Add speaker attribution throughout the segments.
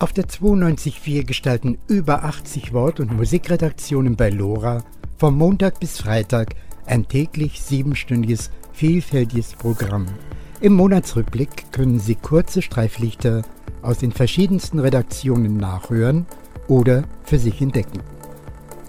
Speaker 1: Auf der 92.4 gestalten über 80 Wort- und Musikredaktionen bei LoRa vom Montag bis Freitag ein täglich siebenstündiges, vielfältiges Programm. Im Monatsrückblick können Sie kurze Streiflichter aus den verschiedensten Redaktionen nachhören oder für sich entdecken.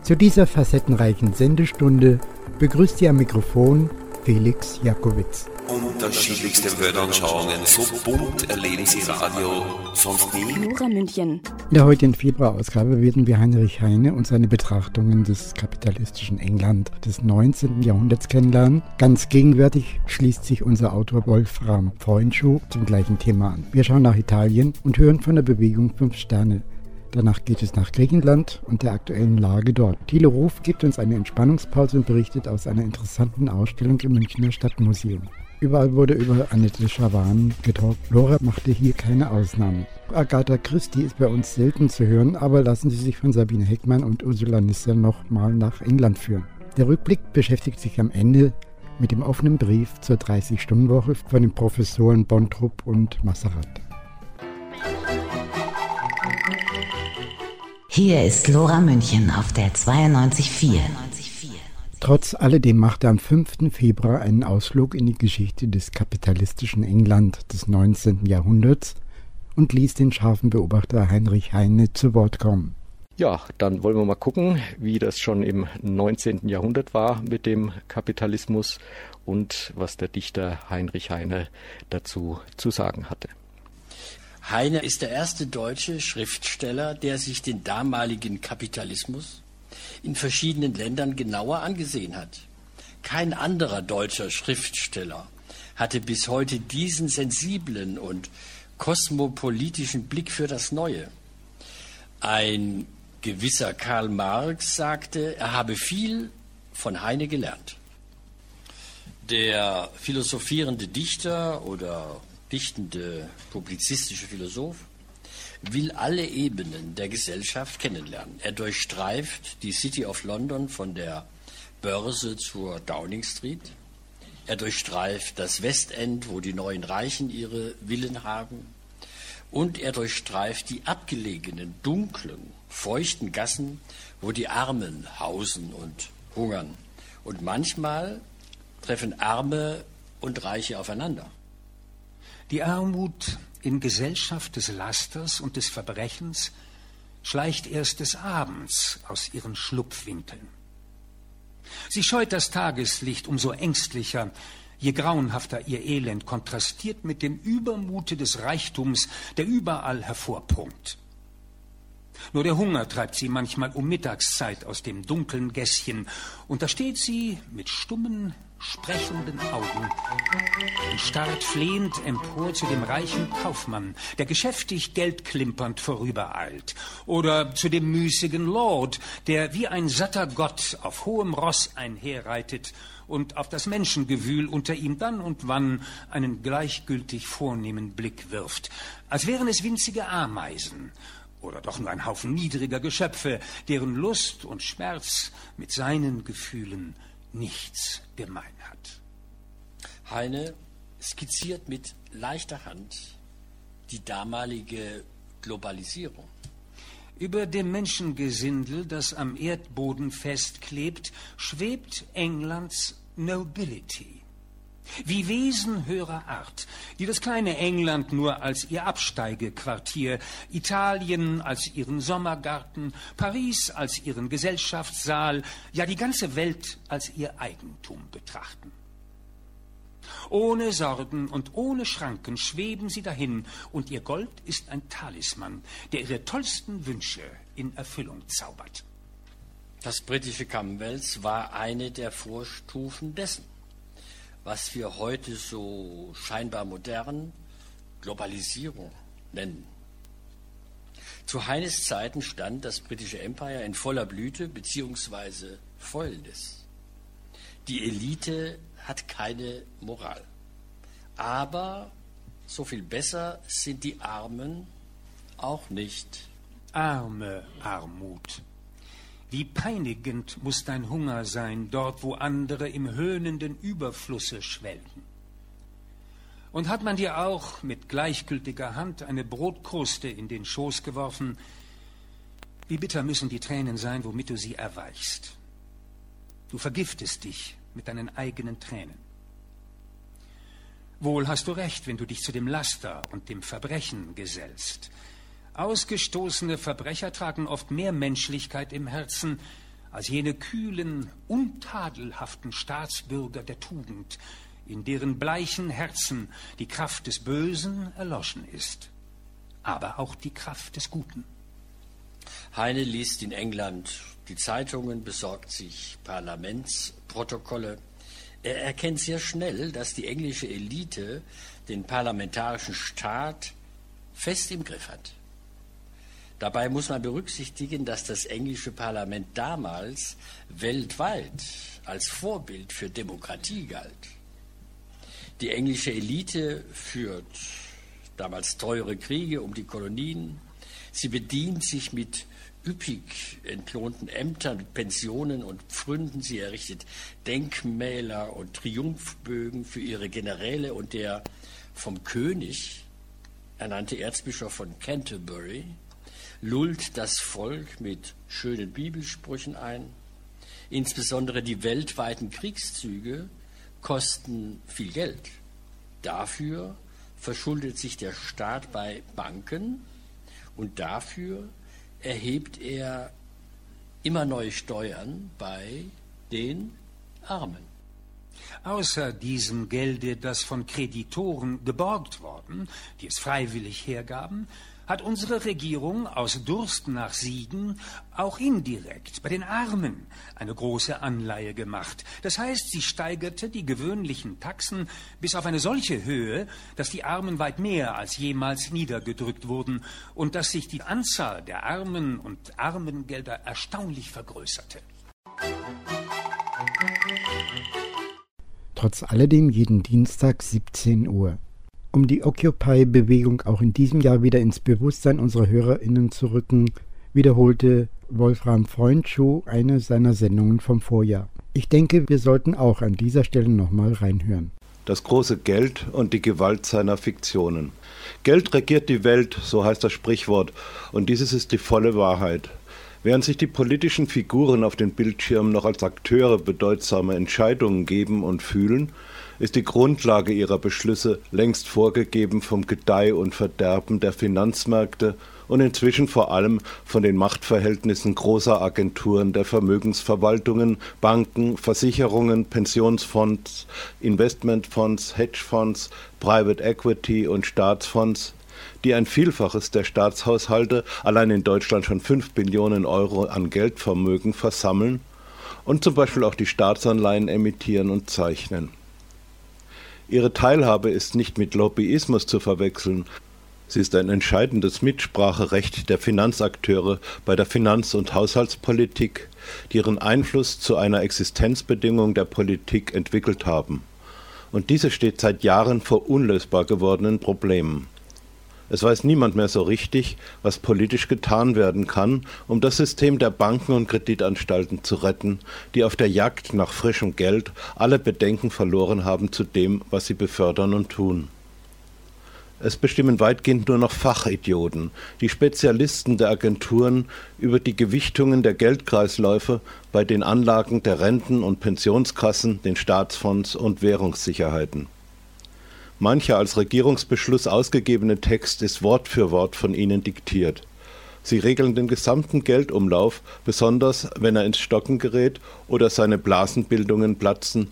Speaker 1: Zu dieser facettenreichen Sendestunde begrüßt Sie am Mikrofon Felix Jakowitz.
Speaker 2: Unterschiedlichste Weltanschauungen, so bunt erleben Sie Radio sonst nie.
Speaker 3: Nora München.
Speaker 1: In der heutigen Februarausgabe werden wir Heinrich Heine und seine Betrachtungen des kapitalistischen England des 19. Jahrhunderts kennenlernen. Ganz gegenwärtig schließt sich unser Autor Wolfram Freundschuh zum gleichen Thema an. Wir schauen nach Italien und hören von der Bewegung Fünf Sterne. Danach geht es nach Griechenland und der aktuellen Lage dort. Thilo Ruf gibt uns eine Entspannungspause und berichtet aus einer interessanten Ausstellung im Münchner Stadtmuseum. Überall wurde über Annette Schawan getalkt. Laura machte hier keine Ausnahme. Agatha Christie ist bei uns selten zu hören, aber lassen Sie sich von Sabine Heckmann und Ursula Nisser noch mal nach England führen. Der Rückblick beschäftigt sich am Ende mit dem offenen Brief zur 30-Stunden-Woche von den Professoren Bontrup und Masserat.
Speaker 4: Hier ist Lora München auf der 92.4.
Speaker 1: Trotz alledem machte am 5. Februar einen Ausflug in die Geschichte des kapitalistischen England des 19. Jahrhunderts und ließ den scharfen Beobachter Heinrich Heine zu Wort kommen.
Speaker 5: Ja, dann wollen wir mal gucken, wie das schon im 19. Jahrhundert war mit dem Kapitalismus und was der Dichter Heinrich Heine dazu zu sagen hatte.
Speaker 6: Heine ist der erste deutsche Schriftsteller, der sich den damaligen Kapitalismus in verschiedenen Ländern genauer angesehen hat. Kein anderer deutscher Schriftsteller hatte bis heute diesen sensiblen und kosmopolitischen Blick für das Neue. Ein gewisser Karl Marx sagte, er habe viel von Heine gelernt. Der philosophierende Dichter oder dichtende publizistische Philosoph, will alle Ebenen der Gesellschaft kennenlernen. Er durchstreift die City of London von der Börse zur Downing Street. Er durchstreift das Westend, wo die neuen Reichen ihre Villen haben. Und er durchstreift die abgelegenen, dunklen, feuchten Gassen, wo die Armen hausen und hungern. Und manchmal treffen Arme und Reiche aufeinander.
Speaker 7: Die Armut in Gesellschaft des Lasters und des Verbrechens schleicht erst des Abends aus ihren Schlupfwinkeln. Sie scheut das Tageslicht umso ängstlicher, je grauenhafter ihr Elend kontrastiert mit dem Übermute des Reichtums, der überall hervorprunkt. Nur der Hunger treibt sie manchmal um Mittagszeit aus dem dunklen Gässchen, und da steht sie mit stummen, sprechenden Augen. Und starrt flehend empor zu dem reichen Kaufmann, der geschäftig geldklimpernd vorübereilt, oder zu dem müßigen Lord, der wie ein satter Gott auf hohem Ross einherreitet und auf das Menschengewühl unter ihm dann und wann einen gleichgültig vornehmen Blick wirft, als wären es winzige Ameisen oder doch nur ein Haufen niedriger Geschöpfe, deren Lust und Schmerz mit seinen Gefühlen nichts gemein hat.
Speaker 6: Heine skizziert mit leichter Hand die damalige Globalisierung.
Speaker 7: Über dem Menschengesindel, das am Erdboden festklebt, schwebt Englands Nobility wie Wesen höherer Art, die das kleine England nur als ihr Absteigequartier, Italien als ihren Sommergarten, Paris als ihren Gesellschaftssaal, ja die ganze Welt als ihr Eigentum betrachten. Ohne Sorgen und ohne Schranken schweben sie dahin, und ihr Gold ist ein Talisman, der ihre tollsten Wünsche in Erfüllung zaubert.
Speaker 6: Das britische Commonwealth war eine der Vorstufen dessen was wir heute so scheinbar modern Globalisierung nennen. Zu Heines Zeiten stand das britische Empire in voller Blüte beziehungsweise Fäulnis. Die Elite hat keine Moral. Aber so viel besser sind die Armen auch nicht.
Speaker 7: Arme Armut. Wie peinigend muss dein Hunger sein, dort wo andere im höhnenden Überflusse schwelgen. Und hat man dir auch mit gleichgültiger Hand eine Brotkruste in den Schoß geworfen, wie bitter müssen die Tränen sein, womit du sie erweichst. Du vergiftest dich mit deinen eigenen Tränen. Wohl hast du recht, wenn du dich zu dem Laster und dem Verbrechen gesellst. Ausgestoßene Verbrecher tragen oft mehr Menschlichkeit im Herzen als jene kühlen, untadelhaften Staatsbürger der Tugend, in deren bleichen Herzen die Kraft des Bösen erloschen ist, aber auch die Kraft des Guten.
Speaker 6: Heine liest in England die Zeitungen, besorgt sich Parlamentsprotokolle. Er erkennt sehr schnell, dass die englische Elite den parlamentarischen Staat fest im Griff hat. Dabei muss man berücksichtigen, dass das englische Parlament damals weltweit als Vorbild für Demokratie galt. Die englische Elite führt damals teure Kriege um die Kolonien. Sie bedient sich mit üppig entlohnten Ämtern, Pensionen und Pfründen. Sie errichtet Denkmäler und Triumphbögen für ihre Generäle und der vom König ernannte Erzbischof von Canterbury lullt das Volk mit schönen Bibelsprüchen ein. Insbesondere die weltweiten Kriegszüge kosten viel Geld. Dafür verschuldet sich der Staat bei Banken und dafür erhebt er immer neue Steuern bei den Armen.
Speaker 7: Außer diesem Gelde, das von Kreditoren geborgt worden, die es freiwillig hergaben, hat unsere Regierung aus Durst nach Siegen auch indirekt bei den Armen eine große Anleihe gemacht. Das heißt, sie steigerte die gewöhnlichen Taxen bis auf eine solche Höhe, dass die Armen weit mehr als jemals niedergedrückt wurden und dass sich die Anzahl der Armen und Armengelder erstaunlich vergrößerte.
Speaker 1: Trotz alledem jeden Dienstag 17 Uhr. Um die Occupy-Bewegung auch in diesem Jahr wieder ins Bewusstsein unserer HörerInnen zu rücken, wiederholte Wolfram Freundschuh eine seiner Sendungen vom Vorjahr. Ich denke, wir sollten auch an dieser Stelle nochmal reinhören.
Speaker 3: Das große Geld und die Gewalt seiner Fiktionen. Geld regiert die Welt, so heißt das Sprichwort, und dieses ist die volle Wahrheit. Während sich die politischen Figuren auf den Bildschirmen noch als Akteure bedeutsamer Entscheidungen geben und fühlen, ist die Grundlage ihrer Beschlüsse längst vorgegeben vom Gedeih und Verderben der Finanzmärkte und inzwischen vor allem von den Machtverhältnissen großer Agenturen der Vermögensverwaltungen, Banken, Versicherungen, Pensionsfonds, Investmentfonds, Hedgefonds, Private Equity und Staatsfonds, die ein Vielfaches der Staatshaushalte allein in Deutschland schon 5 Billionen Euro an Geldvermögen versammeln und zum Beispiel auch die Staatsanleihen emittieren und zeichnen. Ihre Teilhabe ist nicht mit Lobbyismus zu verwechseln. Sie ist ein entscheidendes Mitspracherecht der Finanzakteure bei der Finanz- und Haushaltspolitik, die ihren Einfluss zu einer Existenzbedingung der Politik entwickelt haben. Und diese steht seit Jahren vor unlösbar gewordenen Problemen. Es weiß niemand mehr so richtig, was politisch getan werden kann, um das System der Banken und Kreditanstalten zu retten, die auf der Jagd nach frischem Geld alle Bedenken verloren haben zu dem, was sie befördern und tun. Es bestimmen weitgehend nur noch Fachidioten, die Spezialisten der Agenturen über die Gewichtungen der Geldkreisläufe bei den Anlagen der Renten- und Pensionskassen, den Staatsfonds und Währungssicherheiten. Mancher als Regierungsbeschluss ausgegebene Text ist Wort für Wort von ihnen diktiert. Sie regeln den gesamten Geldumlauf, besonders wenn er ins Stocken gerät oder seine Blasenbildungen platzen,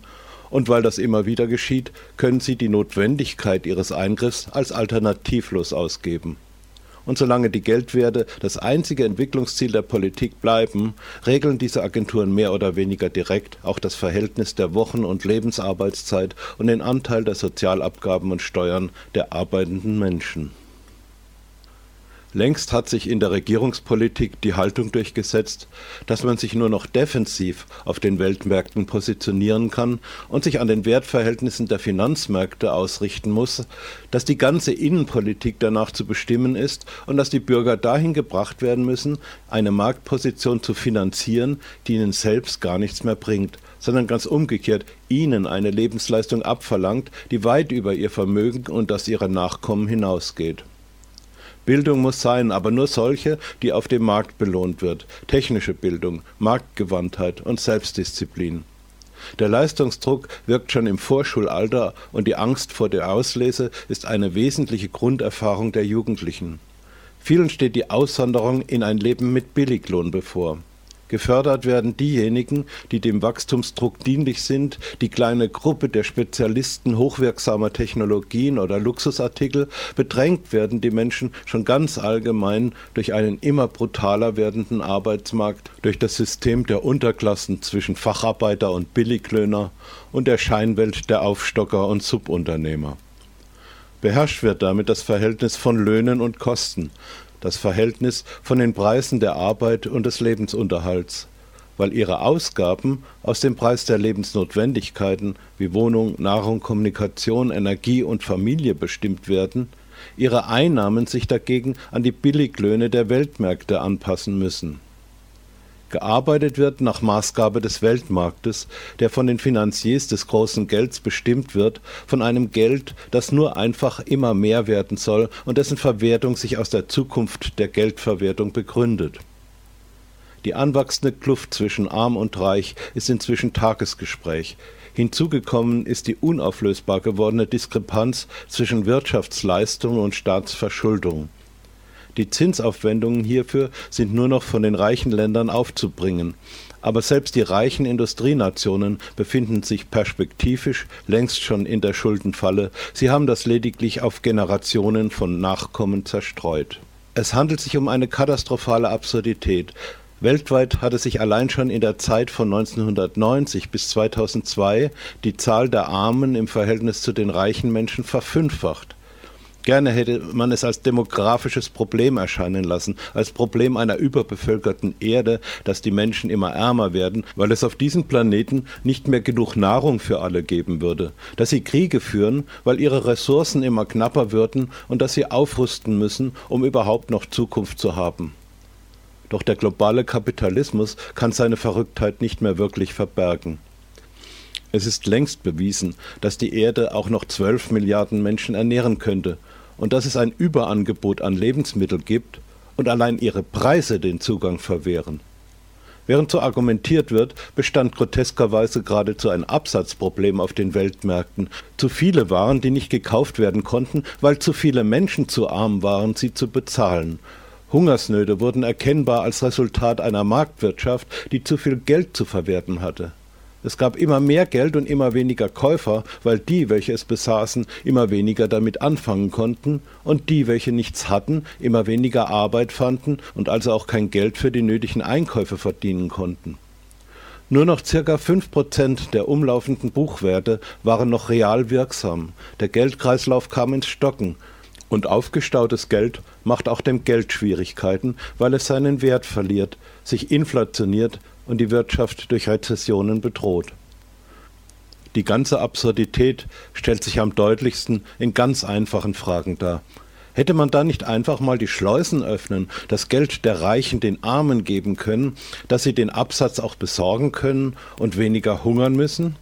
Speaker 3: und weil das immer wieder geschieht, können sie die Notwendigkeit ihres Eingriffs als alternativlos ausgeben. Und solange die Geldwerte das einzige Entwicklungsziel der Politik bleiben, regeln diese Agenturen mehr oder weniger direkt auch das Verhältnis der Wochen- und Lebensarbeitszeit und den Anteil der Sozialabgaben und Steuern der arbeitenden Menschen. Längst hat sich in der Regierungspolitik die Haltung durchgesetzt, dass man sich nur noch defensiv auf den Weltmärkten positionieren kann und sich an den Wertverhältnissen der Finanzmärkte ausrichten muss, dass die ganze Innenpolitik danach zu bestimmen ist und dass die Bürger dahin gebracht werden müssen, eine Marktposition zu finanzieren, die ihnen selbst gar nichts mehr bringt, sondern ganz umgekehrt ihnen eine Lebensleistung abverlangt, die weit über ihr Vermögen und das ihrer Nachkommen hinausgeht. Bildung muss sein, aber nur solche, die auf dem Markt belohnt wird. Technische Bildung, Marktgewandtheit und Selbstdisziplin. Der Leistungsdruck wirkt schon im Vorschulalter und die Angst vor der Auslese ist eine wesentliche Grunderfahrung der Jugendlichen. Vielen steht die Aussonderung in ein Leben mit Billiglohn bevor. Gefördert werden diejenigen, die dem Wachstumsdruck dienlich sind, die kleine Gruppe der Spezialisten hochwirksamer Technologien oder Luxusartikel, bedrängt werden die Menschen schon ganz allgemein durch einen immer brutaler werdenden Arbeitsmarkt, durch das System der Unterklassen zwischen Facharbeiter und Billiglöhner und der Scheinwelt der Aufstocker und Subunternehmer. Beherrscht wird damit das Verhältnis von Löhnen und Kosten, das Verhältnis von den Preisen der Arbeit und des Lebensunterhalts, weil ihre Ausgaben aus dem Preis der Lebensnotwendigkeiten wie Wohnung, Nahrung, Kommunikation, Energie und Familie bestimmt werden, ihre Einnahmen sich dagegen an die Billiglöhne der Weltmärkte anpassen müssen gearbeitet wird nach Maßgabe des Weltmarktes, der von den Finanziers des großen Gelds bestimmt wird, von einem Geld, das nur einfach immer mehr werden soll und dessen Verwertung sich aus der Zukunft der Geldverwertung begründet. Die anwachsende Kluft zwischen arm und reich ist inzwischen Tagesgespräch. Hinzugekommen ist die unauflösbar gewordene Diskrepanz zwischen Wirtschaftsleistung und Staatsverschuldung. Die Zinsaufwendungen hierfür sind nur noch von den reichen Ländern aufzubringen. Aber selbst die reichen Industrienationen befinden sich perspektivisch längst schon in der Schuldenfalle. Sie haben das lediglich auf Generationen von Nachkommen zerstreut. Es handelt sich um eine katastrophale Absurdität. Weltweit hatte sich allein schon in der Zeit von 1990 bis 2002 die Zahl der Armen im Verhältnis zu den reichen Menschen verfünffacht. Gerne hätte man es als demografisches Problem erscheinen lassen, als Problem einer überbevölkerten Erde, dass die Menschen immer ärmer werden, weil es auf diesem Planeten nicht mehr genug Nahrung für alle geben würde, dass sie Kriege führen, weil ihre Ressourcen immer knapper würden und dass sie aufrüsten müssen, um überhaupt noch Zukunft zu haben. Doch der globale Kapitalismus kann seine Verrücktheit nicht mehr wirklich verbergen. Es ist längst bewiesen, dass die Erde auch noch zwölf Milliarden Menschen ernähren könnte, und dass es ein Überangebot an Lebensmitteln gibt und allein ihre Preise den Zugang verwehren. Während so argumentiert wird, bestand groteskerweise geradezu ein Absatzproblem auf den Weltmärkten. Zu viele Waren, die nicht gekauft werden konnten, weil zu viele Menschen zu arm waren, sie zu bezahlen. Hungersnöte wurden erkennbar als Resultat einer Marktwirtschaft, die zu viel Geld zu verwerten hatte. Es gab immer mehr Geld und immer weniger Käufer, weil die, welche es besaßen, immer weniger damit anfangen konnten und die, welche nichts hatten, immer weniger Arbeit fanden und also auch kein Geld für die nötigen Einkäufe verdienen konnten. Nur noch circa fünf Prozent der umlaufenden Buchwerte waren noch real wirksam. Der Geldkreislauf kam ins Stocken. Und aufgestautes Geld macht auch dem Geld Schwierigkeiten, weil es seinen Wert verliert, sich inflationiert und die Wirtschaft durch Rezessionen bedroht. Die ganze Absurdität stellt sich am deutlichsten in ganz einfachen Fragen dar. Hätte man da nicht einfach mal die Schleusen öffnen, das Geld der Reichen den Armen geben können, dass sie den Absatz auch besorgen können und weniger hungern müssen?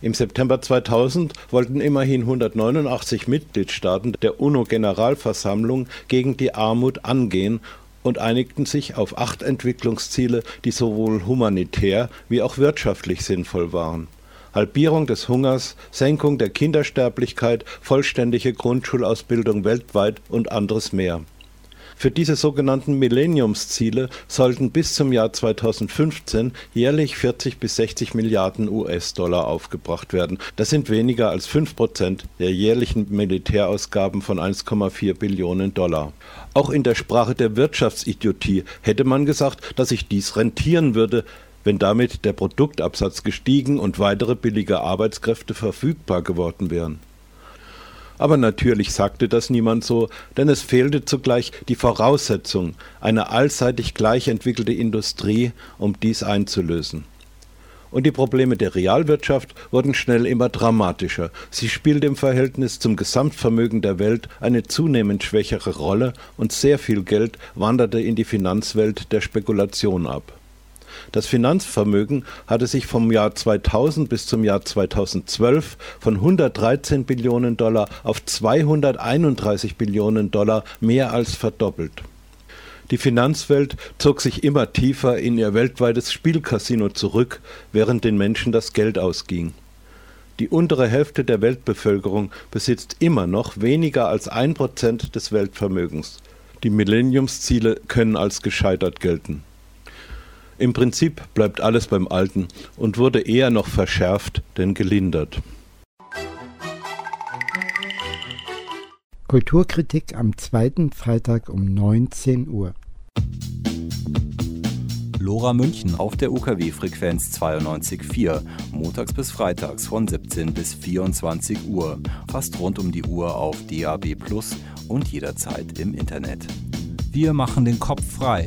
Speaker 3: Im September 2000 wollten immerhin 189 Mitgliedstaaten der UNO-Generalversammlung gegen die Armut angehen und einigten sich auf acht Entwicklungsziele, die sowohl humanitär wie auch wirtschaftlich sinnvoll waren. Halbierung des Hungers, Senkung der Kindersterblichkeit, vollständige Grundschulausbildung weltweit und anderes mehr für diese sogenannten Millenniumsziele sollten bis zum Jahr 2015 jährlich 40 bis 60 Milliarden US-Dollar aufgebracht werden. Das sind weniger als 5 Prozent der jährlichen Militärausgaben von 1,4 Billionen Dollar. Auch in der Sprache der Wirtschaftsidiotie hätte man gesagt, dass sich dies rentieren würde, wenn damit der Produktabsatz gestiegen und weitere billige Arbeitskräfte verfügbar geworden wären. Aber natürlich sagte das niemand so, denn es fehlte zugleich die Voraussetzung, eine allseitig gleich entwickelte Industrie, um dies einzulösen. Und die Probleme der Realwirtschaft wurden schnell immer dramatischer. Sie spielte im Verhältnis zum Gesamtvermögen der Welt eine zunehmend schwächere Rolle und sehr viel Geld wanderte in die Finanzwelt der Spekulation ab. Das Finanzvermögen hatte sich vom Jahr 2000 bis zum Jahr 2012 von 113 Billionen Dollar auf 231 Billionen Dollar mehr als verdoppelt. Die Finanzwelt zog sich immer tiefer in ihr weltweites Spielcasino zurück, während den Menschen das Geld ausging. Die untere Hälfte der Weltbevölkerung besitzt immer noch weniger als ein Prozent des Weltvermögens. Die Millenniumsziele können als gescheitert gelten. Im Prinzip bleibt alles beim Alten und wurde eher noch verschärft denn gelindert.
Speaker 1: Kulturkritik am zweiten Freitag um 19 Uhr.
Speaker 8: Lora München auf der UKW-Frequenz 92.4, montags bis freitags von 17 bis 24 Uhr, fast rund um die Uhr auf DAB Plus und jederzeit im Internet. Wir machen den Kopf frei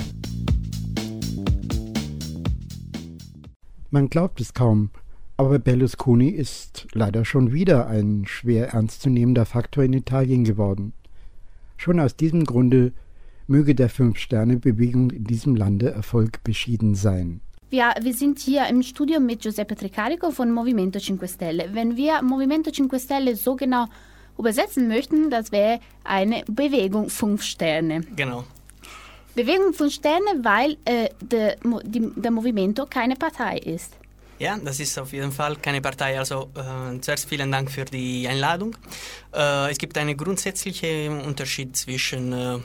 Speaker 1: Man glaubt es kaum, aber Berlusconi ist leider schon wieder ein schwer ernstzunehmender Faktor in Italien geworden. Schon aus diesem Grunde möge der Fünf-Sterne-Bewegung in diesem Lande Erfolg beschieden sein.
Speaker 9: Wir, wir, sind hier im Studio mit Giuseppe Tricarico von Movimento 5 Stelle. Wenn wir Movimento 5 Stelle so genau übersetzen möchten, das wäre eine Bewegung fünf Sterne.
Speaker 10: Genau.
Speaker 9: Bewegung von Sterne, weil äh, der, die, der Movimento keine Partei ist.
Speaker 10: Ja, das ist auf jeden Fall keine Partei. Also äh, zuerst vielen Dank für die Einladung. Äh, es gibt einen grundsätzlichen Unterschied zwischen äh,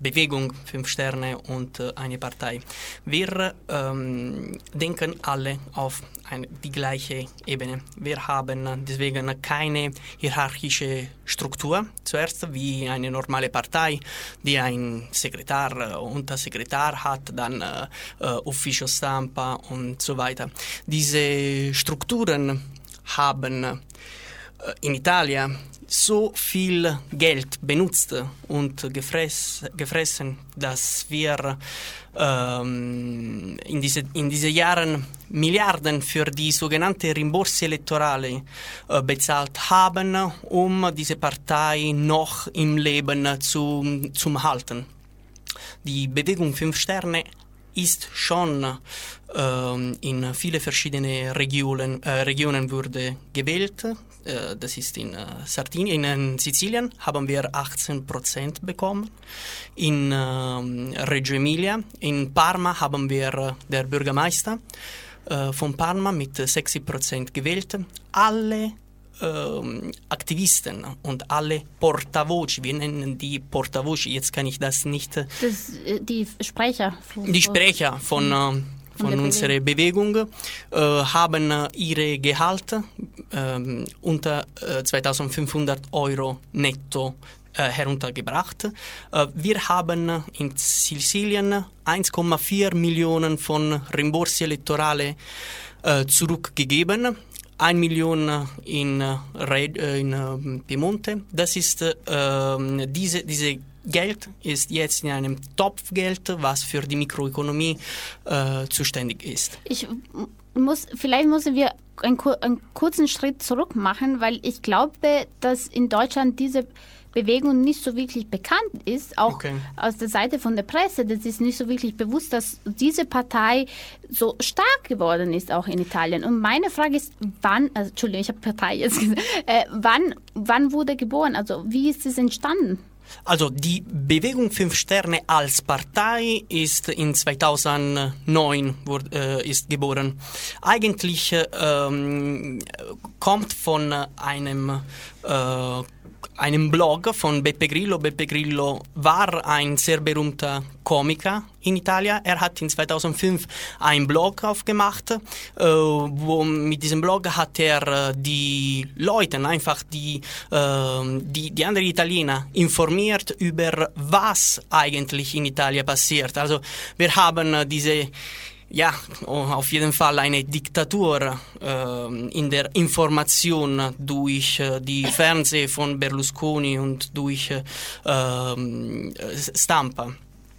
Speaker 10: Bewegung, fünf Sterne und äh, eine Partei. Wir ähm, denken alle auf eine, die gleiche Ebene. Wir haben deswegen keine hierarchische Struktur. Zuerst wie eine normale Partei, die ein Sekretär, äh, Untersekretär hat, dann äh, äh, Ufficio Stampa und so weiter. Diese Strukturen haben äh, in Italien so viel Geld benutzt und gefress, gefressen, dass wir ähm, in, diese, in diesen Jahren Milliarden für die sogenannte Rimborsi elektorale äh, bezahlt haben, um diese Partei noch im Leben zu, zu halten. Die Bewegung Fünf Sterne ist schon ähm, in viele verschiedene Regionen, äh, Regionen wurde gewählt. Äh, das ist in äh, Sardinien, in Sizilien haben wir 18 Prozent bekommen. In ähm, Reggio Emilia, in Parma haben wir äh, der Bürgermeister von Parma mit 60 Prozent gewählt. Alle ähm, Aktivisten und alle Portavoci, wir nennen die Portavoci, jetzt kann ich das nicht.
Speaker 9: Das, die Sprecher.
Speaker 10: Von, die Sprecher von, mhm von unserer Bewegung, äh, haben ihre Gehalt äh, unter äh, 2500 Euro netto äh, heruntergebracht. Äh, wir haben in Sizilien 1,4 Millionen von Rimborsi Elektorale äh, zurückgegeben. 1 Million in, in Piemonte. Das ist diese, diese Geld ist jetzt in einem Topfgeld, was für die Mikroökonomie äh, zuständig ist.
Speaker 9: Ich muss, vielleicht müssen wir einen, einen kurzen Schritt zurück machen, weil ich glaube, dass in Deutschland diese Bewegung nicht so wirklich bekannt ist, auch okay. aus der Seite von der Presse. Das ist nicht so wirklich bewusst, dass diese Partei so stark geworden ist, auch in Italien. Und meine Frage ist, wann, also, Entschuldigung, ich habe Partei jetzt gesagt, äh, wann, wann wurde geboren? Also wie ist es entstanden?
Speaker 10: Also die Bewegung Fünf Sterne als Partei ist in 2009 wurde, äh, ist geboren. Eigentlich äh, kommt von einem äh, einem Blog von Beppe Grillo. Beppe Grillo war ein sehr berühmter Komiker in Italien. Er hat in 2005 einen Blog aufgemacht. Äh, wo mit diesem Blog hat er äh, die Leute, einfach die, äh, die, die anderen Italiener, informiert über was eigentlich in Italien passiert. Also wir haben diese ja, auf jeden Fall eine Diktatur äh, in der Information durch äh, die Fernseh von Berlusconi und durch äh, ähm, Stampa.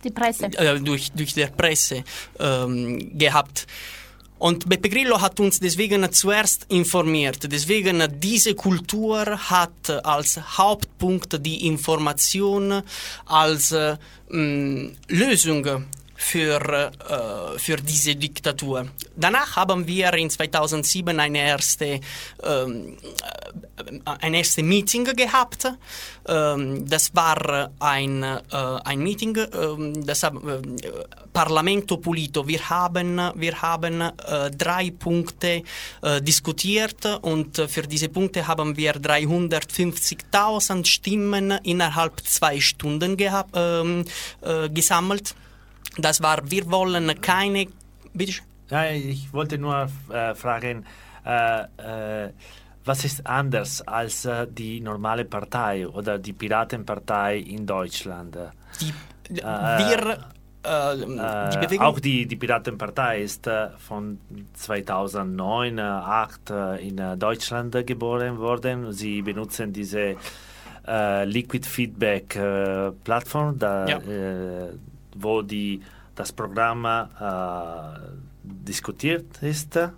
Speaker 9: Die Presse.
Speaker 10: Äh, durch, durch der Presse ähm, gehabt. Und Beppe Grillo hat uns deswegen zuerst informiert. Deswegen diese Kultur hat als Hauptpunkt die Information als äh, Lösung für, äh, für diese Diktatur. Danach haben wir in 2007 eine erste, ähm, äh, ein erstes Meeting gehabt. Ähm, das war ein, äh, ein Meeting, äh, das äh, Parlamento Pulito. Wir haben, wir haben äh, drei Punkte äh, diskutiert und für diese Punkte haben wir 350.000 Stimmen innerhalb zwei Stunden ähm, gesammelt. Das war, wir wollen keine. Bitte?
Speaker 11: Ja, ich wollte nur äh, fragen, äh, äh, was ist anders als äh, die normale Partei oder die Piratenpartei in Deutschland?
Speaker 10: Die, äh, wir. Äh,
Speaker 11: die Bewegung? Auch die, die Piratenpartei ist von 2009, 2008 in Deutschland geboren worden. Sie benutzen diese Liquid Feedback Plattform, da, ja wo die, das Programm äh, diskutiert ist. Äh,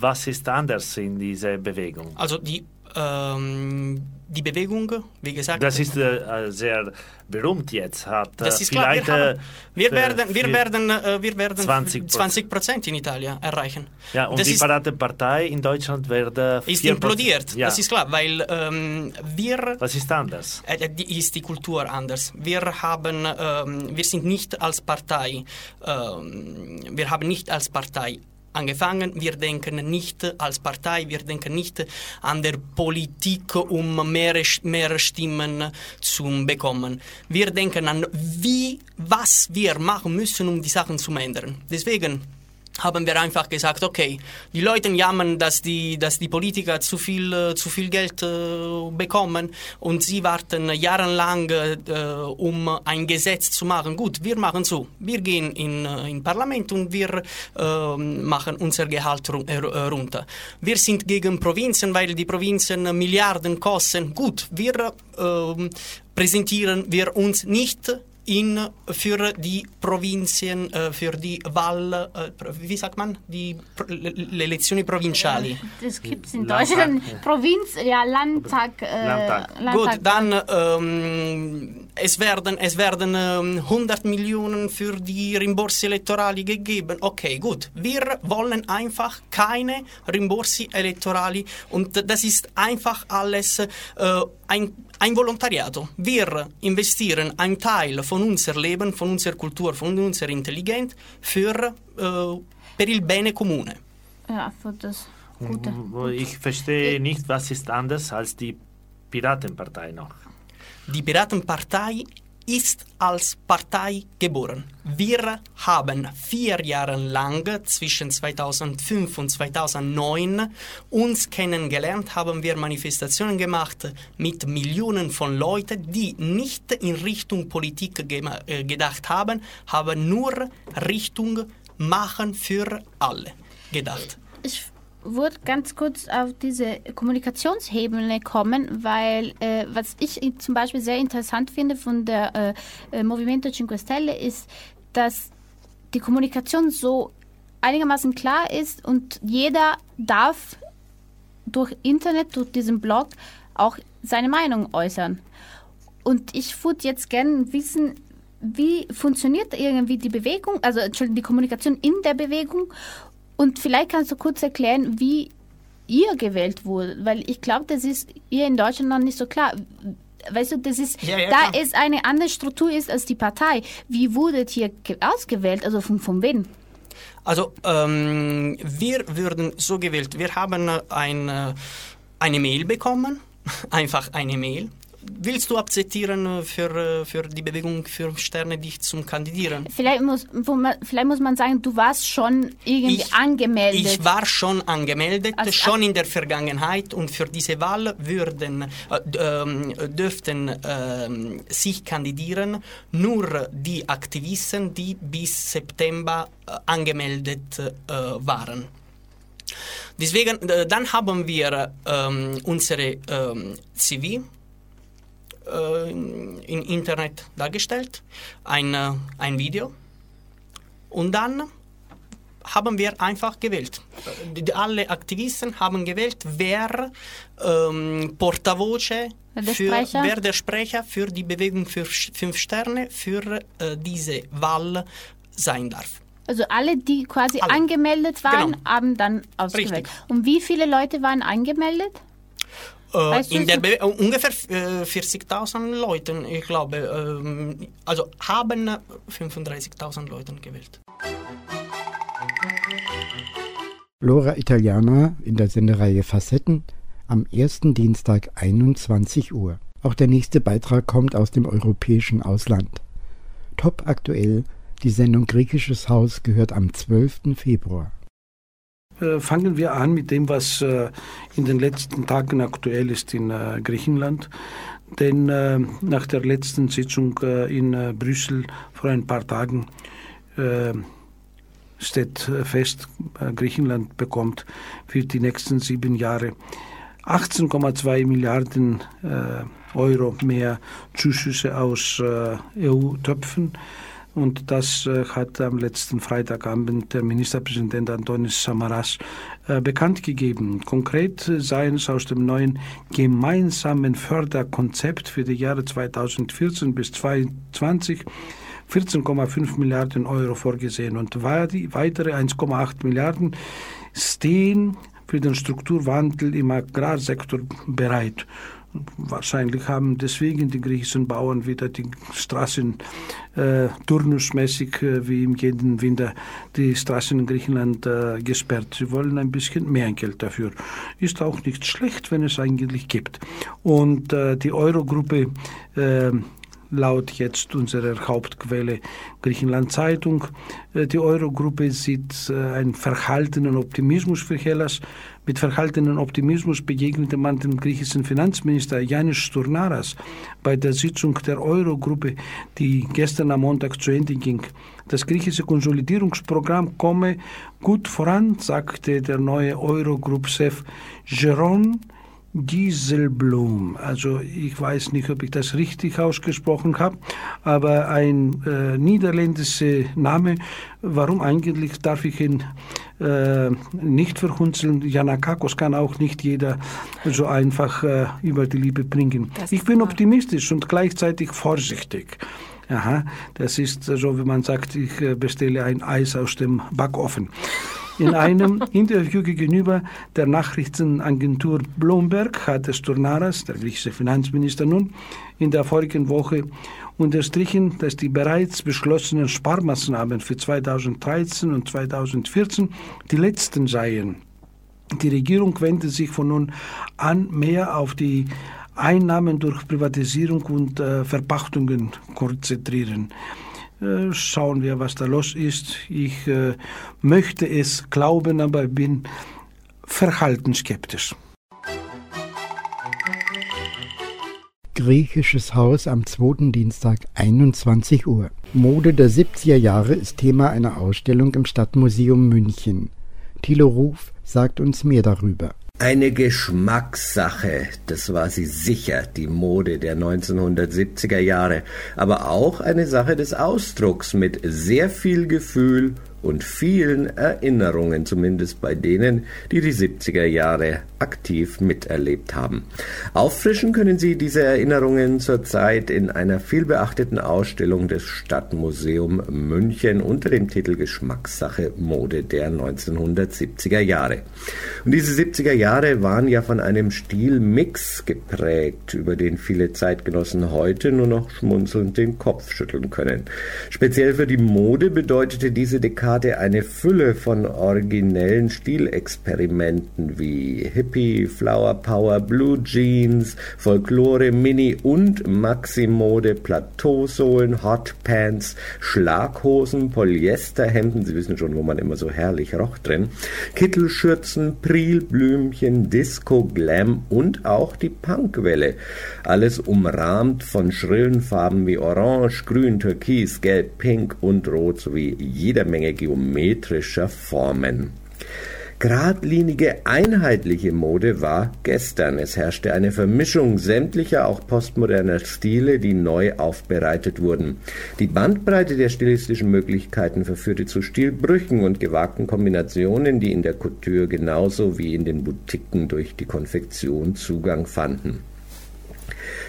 Speaker 11: was ist anders in dieser Bewegung?
Speaker 10: Also die ähm, die Bewegung, wie gesagt.
Speaker 11: Das ist äh, sehr berühmt jetzt. Hat,
Speaker 10: das ist klar. Wir, haben, wir werden, wir werden, äh, wir werden 20 Prozent in Italien erreichen.
Speaker 11: Ja, und das die Piratenpartei in Deutschland wird
Speaker 10: ist implodiert. Ja. Das ist klar, weil ähm, wir.
Speaker 11: Was ist anders?
Speaker 10: Äh, die, ist die Kultur anders. Wir haben, ähm, wir sind nicht als Partei, ähm, wir haben nicht als Partei angefangen. Wir denken nicht als Partei, wir denken nicht an der Politik, um mehr, mehr Stimmen zu bekommen. Wir denken an, wie, was wir machen müssen, um die Sachen zu ändern. Deswegen haben wir einfach gesagt, okay, die Leute jammern, dass die, dass die Politiker zu viel, äh, zu viel Geld äh, bekommen und sie warten jahrelang, äh, um ein Gesetz zu machen. Gut, wir machen so. Wir gehen in, in Parlament und wir äh, machen unser Gehalt runter. Wir sind gegen Provinzen, weil die Provinzen Milliarden kosten. Gut, wir ähm, präsentieren wir uns nicht in, für die Provinzen, äh, für die Wahl, äh, wie sagt man, die le Elezioni provinciali.
Speaker 9: Das gibt es in Deutschland. Provinz, ja, Landtag. Äh,
Speaker 10: Landtag. Landtag. Gut, dann ähm, es werden, es werden ähm, 100 Millionen für die Rimborsi elettorali gegeben. Okay, gut. Wir wollen einfach keine Rimborsi elettorali und das ist einfach alles äh, ein ein Volontariato. Wir investieren einen Teil von unser Leben, von unserer Kultur, von unserer Intelligenz für, äh, per il bene comune.
Speaker 9: Ja, für das Gute.
Speaker 11: Ich verstehe nicht, was ist anders als die Piratenpartei noch.
Speaker 10: Die Piratenpartei ist als Partei geboren. Wir haben vier Jahre lang zwischen 2005 und 2009 uns kennengelernt, haben wir Manifestationen gemacht mit Millionen von Leuten, die nicht in Richtung Politik äh, gedacht haben, haben nur Richtung Machen für alle gedacht.
Speaker 9: Ich würde ganz kurz auf diese Kommunikationsebene kommen, weil äh, was ich zum Beispiel sehr interessant finde von der äh, äh Movimento Cinque Stelle ist, dass die Kommunikation so einigermaßen klar ist und jeder darf durch Internet, durch diesen Blog auch seine Meinung äußern. Und ich würde jetzt gerne wissen, wie funktioniert irgendwie die Bewegung, also die Kommunikation in der Bewegung und vielleicht kannst du kurz erklären, wie ihr gewählt wurde, weil ich glaube, das ist hier in Deutschland noch nicht so klar. Weißt du, das ist, ja, ja, da klar. es eine andere Struktur ist als die Partei. Wie wurdet ihr ausgewählt? Also von, von wem?
Speaker 10: Also ähm, wir würden so gewählt. Wir haben ein, eine Mail bekommen, einfach eine Mail willst du akzeptieren für, für die Bewegung für Sterne dich zum Kandidieren?
Speaker 9: Vielleicht muss, man, vielleicht muss man sagen, du warst schon irgendwie ich, angemeldet.
Speaker 10: Ich war schon angemeldet, also, schon in der Vergangenheit und für diese Wahl würden, äh, dürften äh, sich kandidieren nur die Aktivisten, die bis September äh, angemeldet äh, waren. Deswegen, äh, dann haben wir ähm, unsere ähm, CV äh, im Internet dargestellt, ein, äh, ein Video. Und dann haben wir einfach gewählt. Die, alle Aktivisten haben gewählt, wer ähm, Portavoce,
Speaker 9: der
Speaker 10: für, wer der Sprecher für die Bewegung für fünf Sterne für äh, diese Wahl sein darf.
Speaker 9: Also alle, die quasi alle. angemeldet waren, genau. haben dann ausgewählt. Richtig. Und wie viele Leute waren angemeldet?
Speaker 10: Äh, in der Be ungefähr äh, 40.000 Leute, ich glaube, äh, also haben 35.000 Leute gewählt.
Speaker 1: Lora Italiana in der Sendereihe Facetten am ersten Dienstag 21 Uhr. Auch der nächste Beitrag kommt aus dem europäischen Ausland. Top aktuell, die Sendung Griechisches Haus gehört am 12. Februar.
Speaker 12: Äh, fangen wir an mit dem, was äh, in den letzten Tagen aktuell ist in äh, Griechenland. Denn nach der letzten Sitzung in Brüssel vor ein paar Tagen steht fest, Griechenland bekommt für die nächsten sieben Jahre 18,2 Milliarden Euro mehr Zuschüsse aus EU-Töpfen. Und das äh, hat am letzten Freitagabend der Ministerpräsident Antonis Samaras äh, bekannt gegeben. Konkret seien es aus dem neuen gemeinsamen Förderkonzept für die Jahre 2014 bis 2020 14,5 Milliarden Euro vorgesehen und weitere 1,8 Milliarden stehen für den Strukturwandel im Agrarsektor bereit. Wahrscheinlich haben deswegen die griechischen Bauern wieder die Straßen äh, turnusmäßig äh, wie im jeden Winter die Straßen in Griechenland äh, gesperrt. Sie wollen ein bisschen mehr Geld dafür. Ist auch nicht schlecht, wenn es eigentlich gibt. Und äh, die Eurogruppe äh, laut jetzt unserer Hauptquelle Griechenland Zeitung. Äh, die Eurogruppe sieht einen verhaltenen Optimismus für Hellas mit verhaltenem Optimismus begegnete man dem griechischen Finanzminister Yanis Stournaras bei der Sitzung der Eurogruppe, die gestern am Montag zu Ende ging. Das griechische Konsolidierungsprogramm komme gut voran, sagte der neue Eurogroup-Chef Jeroen Dieselblum. Also ich weiß nicht, ob ich das richtig ausgesprochen habe, aber ein äh, niederländischer Name. Warum eigentlich darf ich ihn äh, nicht verhunzeln? Janakakos kann auch nicht jeder so einfach äh, über die Liebe bringen. Ich bin optimistisch und gleichzeitig vorsichtig. Aha, das ist so, wie man sagt, ich äh, bestelle ein Eis aus dem Backofen. In einem Interview gegenüber der Nachrichtenagentur Bloomberg hat Stournaras, der griechische Finanzminister nun, in der vorigen Woche unterstrichen, dass die bereits beschlossenen Sparmaßnahmen für 2013 und 2014 die letzten seien. Die Regierung wendet sich von nun an mehr auf die Einnahmen durch Privatisierung und äh, Verpachtungen konzentrieren. Äh, schauen wir, was da los ist. Ich äh, möchte es glauben, aber bin verhalten skeptisch.
Speaker 1: Griechisches Haus am zweiten Dienstag 21 Uhr. Mode der 70er Jahre ist Thema einer Ausstellung im Stadtmuseum München. Thilo Ruf sagt uns mehr darüber.
Speaker 13: Eine Geschmackssache, das war sie sicher, die Mode der 1970er Jahre, aber auch eine Sache des Ausdrucks mit sehr viel Gefühl und vielen Erinnerungen, zumindest bei denen, die die 70er Jahre aktiv miterlebt haben. Auffrischen können Sie diese Erinnerungen zurzeit in einer vielbeachteten Ausstellung des Stadtmuseum München unter dem Titel Geschmackssache Mode der 1970er Jahre. Und diese 70er Jahre waren ja von einem Stilmix geprägt, über den viele Zeitgenossen heute nur noch schmunzelnd den Kopf schütteln können. Speziell für die Mode bedeutete diese Dekade Dekade eine Fülle von originellen Stilexperimenten wie Hippie, Flower Power, Blue Jeans, Folklore, Mini und Maximode, Plateausohlen, Hotpants, Schlaghosen, Polyesterhemden, Sie wissen schon, wo man immer so herrlich roch drin, Kittelschürzen, Prilblümchen, Disco, Glam und auch die Punkwelle. Alles umrahmt von schrillen Farben wie Orange, Grün, Türkis, Gelb, Pink und Rot sowie jeder Menge geometrischer Formen. Gradlinige, einheitliche Mode war gestern. Es herrschte eine Vermischung sämtlicher, auch postmoderner Stile, die neu aufbereitet wurden. Die Bandbreite der stilistischen Möglichkeiten verführte zu Stilbrüchen und gewagten Kombinationen, die in der Couture genauso wie in den Boutiquen durch die Konfektion Zugang fanden.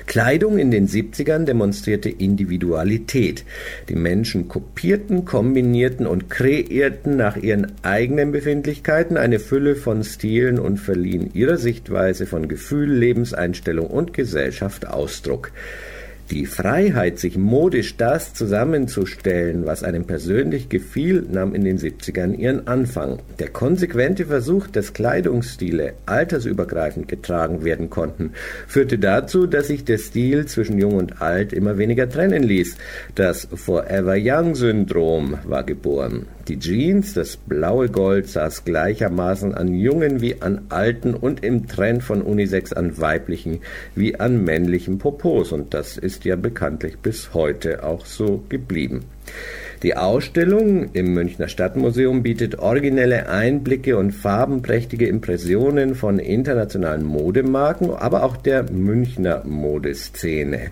Speaker 13: Kleidung in den 70ern demonstrierte Individualität. Die Menschen kopierten, kombinierten und kreierten nach ihren eigenen Befindlichkeiten eine Fülle von Stilen und verliehen ihrer Sichtweise von Gefühl, Lebenseinstellung und Gesellschaft Ausdruck. Die Freiheit, sich modisch das zusammenzustellen, was einem persönlich gefiel, nahm in den 70ern ihren Anfang. Der konsequente Versuch, dass Kleidungsstile altersübergreifend getragen werden konnten, führte dazu, dass sich der Stil zwischen Jung und Alt immer weniger trennen ließ. Das Forever Young Syndrom war geboren. Die Jeans, das blaue Gold, saß gleichermaßen an Jungen wie an Alten und im Trend von Unisex an weiblichen wie an männlichen Popos. Und das ist ja bekanntlich bis heute auch so geblieben. Die Ausstellung im Münchner Stadtmuseum bietet originelle Einblicke und farbenprächtige Impressionen von internationalen Modemarken, aber auch der Münchner Modeszene.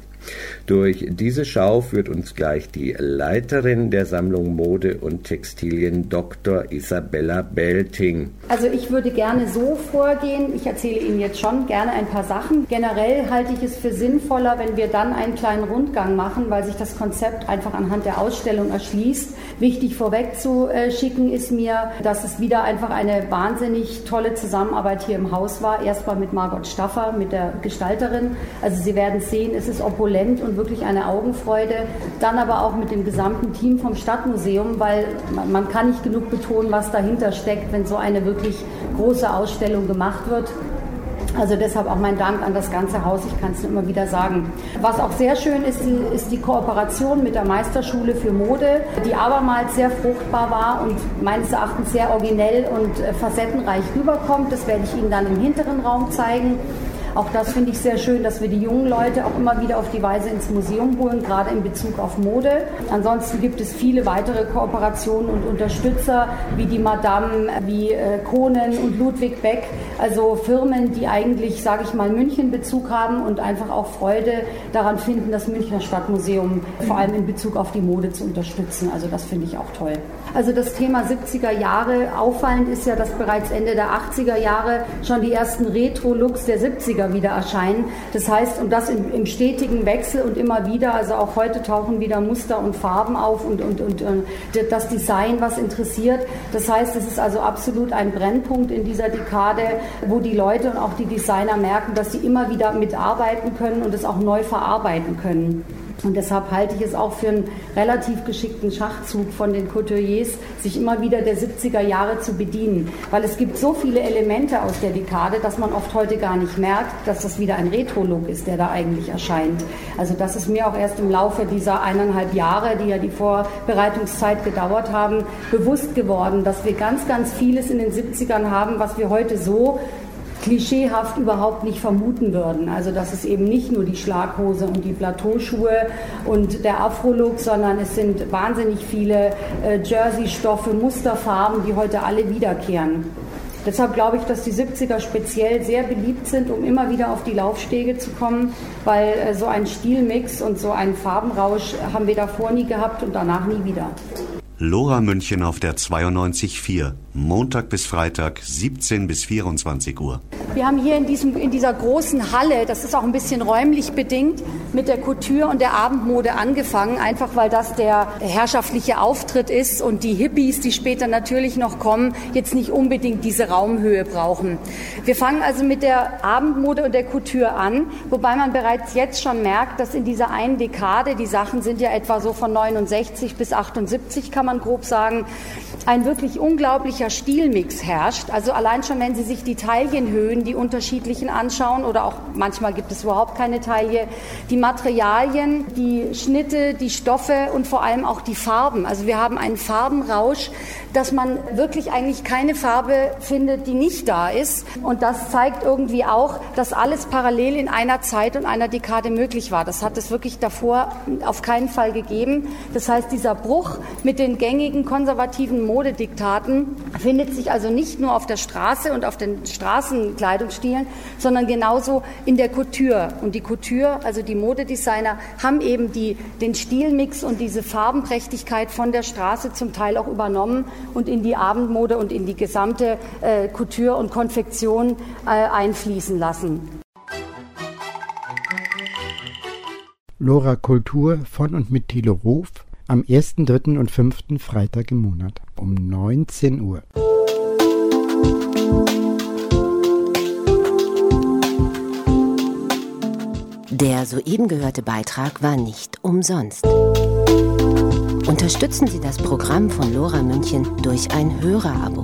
Speaker 13: Durch diese Schau führt uns gleich die Leiterin der Sammlung Mode und Textilien, Dr. Isabella Belting.
Speaker 14: Also ich würde gerne so vorgehen, ich erzähle Ihnen jetzt schon gerne ein paar Sachen. Generell halte ich es für sinnvoller, wenn wir dann einen kleinen Rundgang machen, weil sich das Konzept einfach anhand der Ausstellung erschließt. Wichtig vorweg zu schicken ist mir, dass es wieder einfach eine wahnsinnig tolle Zusammenarbeit hier im Haus war. Erstmal mit Margot Staffer, mit der Gestalterin. Also Sie werden sehen, es ist opulent und wirklich eine Augenfreude. Dann aber auch mit dem gesamten Team vom Stadtmuseum, weil man, man kann nicht genug betonen, was dahinter steckt, wenn so eine wirklich große Ausstellung gemacht wird. Also deshalb auch mein Dank an das ganze Haus, ich kann es nur immer wieder sagen. Was auch sehr schön ist, ist die Kooperation mit der Meisterschule für Mode, die abermals sehr fruchtbar war und meines Erachtens sehr originell und äh, facettenreich rüberkommt. Das werde ich Ihnen dann im hinteren Raum zeigen. Auch das finde ich sehr schön, dass wir die jungen Leute auch immer wieder auf die Weise ins Museum holen, gerade in Bezug auf Mode. Ansonsten gibt es viele weitere Kooperationen und Unterstützer, wie die Madame, wie äh, Kohnen und Ludwig Beck, also Firmen, die eigentlich, sage ich mal, München-Bezug haben und einfach auch Freude daran finden, das Münchner Stadtmuseum vor allem in Bezug auf die Mode zu unterstützen. Also das finde ich auch toll. Also das Thema 70er Jahre, auffallend ist ja, dass bereits Ende der 80er Jahre schon die ersten Retro-Looks der 70er wieder erscheinen. Das heißt, und das im, im, stetigen Wechsel und immer wieder, also auch heute tauchen wieder Muster und Farben auf und, und, und, und das Design, was interessiert. Das heißt, es ist also absolut ein Brennpunkt in dieser Dekade, wo die Leute und auch die Designer merken, dass sie immer wieder mitarbeiten können und es auch neu verarbeiten können. Und deshalb halte ich es auch für einen relativ geschickten Schachzug von den Couturiers, sich immer wieder der 70er Jahre zu bedienen. Weil es gibt so viele Elemente aus der Dekade, dass man oft heute gar nicht merkt, dass das wieder ein Retro-Look ist, der da eigentlich erscheint. Also das ist mir auch erst im Laufe dieser eineinhalb Jahre, die ja die Vorbereitungszeit gedauert haben, bewusst geworden, dass wir ganz, ganz vieles in den 70ern haben, was wir heute so klischeehaft überhaupt nicht vermuten würden. Also dass es eben nicht nur die Schlaghose und die Plateauschuhe und der Afro-Look, sondern es sind wahnsinnig viele äh, Jersey-Stoffe, Musterfarben, die heute alle wiederkehren. Deshalb glaube ich, dass die 70er speziell sehr beliebt sind, um immer wieder auf die Laufstege zu kommen, weil äh, so ein Stilmix und so ein Farbenrausch haben wir davor nie gehabt und danach nie wieder.
Speaker 15: Lora München auf der 92.4. Montag bis Freitag 17 bis 24 Uhr.
Speaker 14: Wir haben hier in, diesem, in dieser großen Halle, das ist auch ein bisschen räumlich bedingt, mit der Couture und der Abendmode angefangen, einfach weil das der herrschaftliche Auftritt ist und die Hippies, die später natürlich noch kommen, jetzt nicht unbedingt diese Raumhöhe brauchen. Wir fangen also mit der Abendmode und der Couture an, wobei man bereits jetzt schon merkt, dass in dieser einen Dekade, die Sachen sind ja etwa so von 69 bis 78, kann man grob sagen, ein wirklich unglaublicher Stilmix herrscht. Also allein schon, wenn Sie sich die Taillenhöhen, die unterschiedlichen anschauen, oder auch manchmal gibt es überhaupt keine Taille, die Materialien, die Schnitte, die Stoffe und vor allem auch die Farben. Also wir haben einen Farbenrausch, dass man wirklich eigentlich keine Farbe findet, die nicht da ist. Und das zeigt irgendwie auch, dass alles parallel in einer Zeit und einer Dekade möglich war. Das hat es wirklich davor auf keinen Fall gegeben. Das heißt, dieser Bruch mit den gängigen konservativen Modediktaten findet sich also nicht nur auf der Straße und auf den Straßenkleidungsstilen, sondern genauso in der Couture. Und die Couture, also die Modedesigner, haben eben die, den Stilmix und diese Farbenprächtigkeit von der Straße zum Teil auch übernommen und in die Abendmode und in die gesamte äh, Couture und Konfektion äh, einfließen lassen.
Speaker 1: Lora Kultur von und mit Thilo Ruf am 1., 3. und 5. Freitag im Monat um 19 Uhr.
Speaker 4: Der soeben gehörte Beitrag war nicht umsonst. Unterstützen Sie das Programm von Lora München durch ein Hörerabo.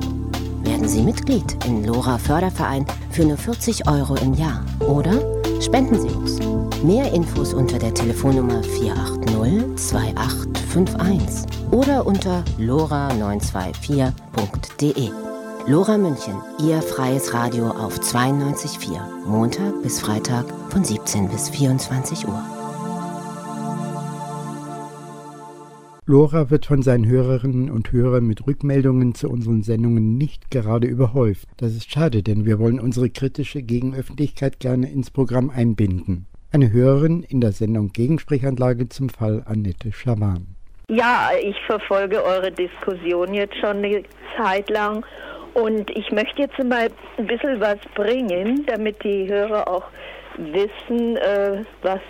Speaker 4: Werden Sie Mitglied im Lora Förderverein für nur 40 Euro im Jahr oder spenden Sie uns. Mehr Infos unter der Telefonnummer 480 2851 oder unter lora924.de. Lora München, Ihr freies Radio auf 92.4, Montag bis Freitag von 17 bis 24 Uhr.
Speaker 1: Lora wird von seinen Hörerinnen und Hörern mit Rückmeldungen zu unseren Sendungen nicht gerade überhäuft. Das ist schade, denn wir wollen unsere kritische Gegenöffentlichkeit gerne ins Programm einbinden. Eine Hörerin in der Sendung Gegensprechanlage zum Fall Annette Schawan.
Speaker 16: Ja, ich verfolge eure Diskussion jetzt schon eine Zeit lang und ich möchte jetzt mal ein bisschen was bringen, damit die Hörer auch wissen, äh, was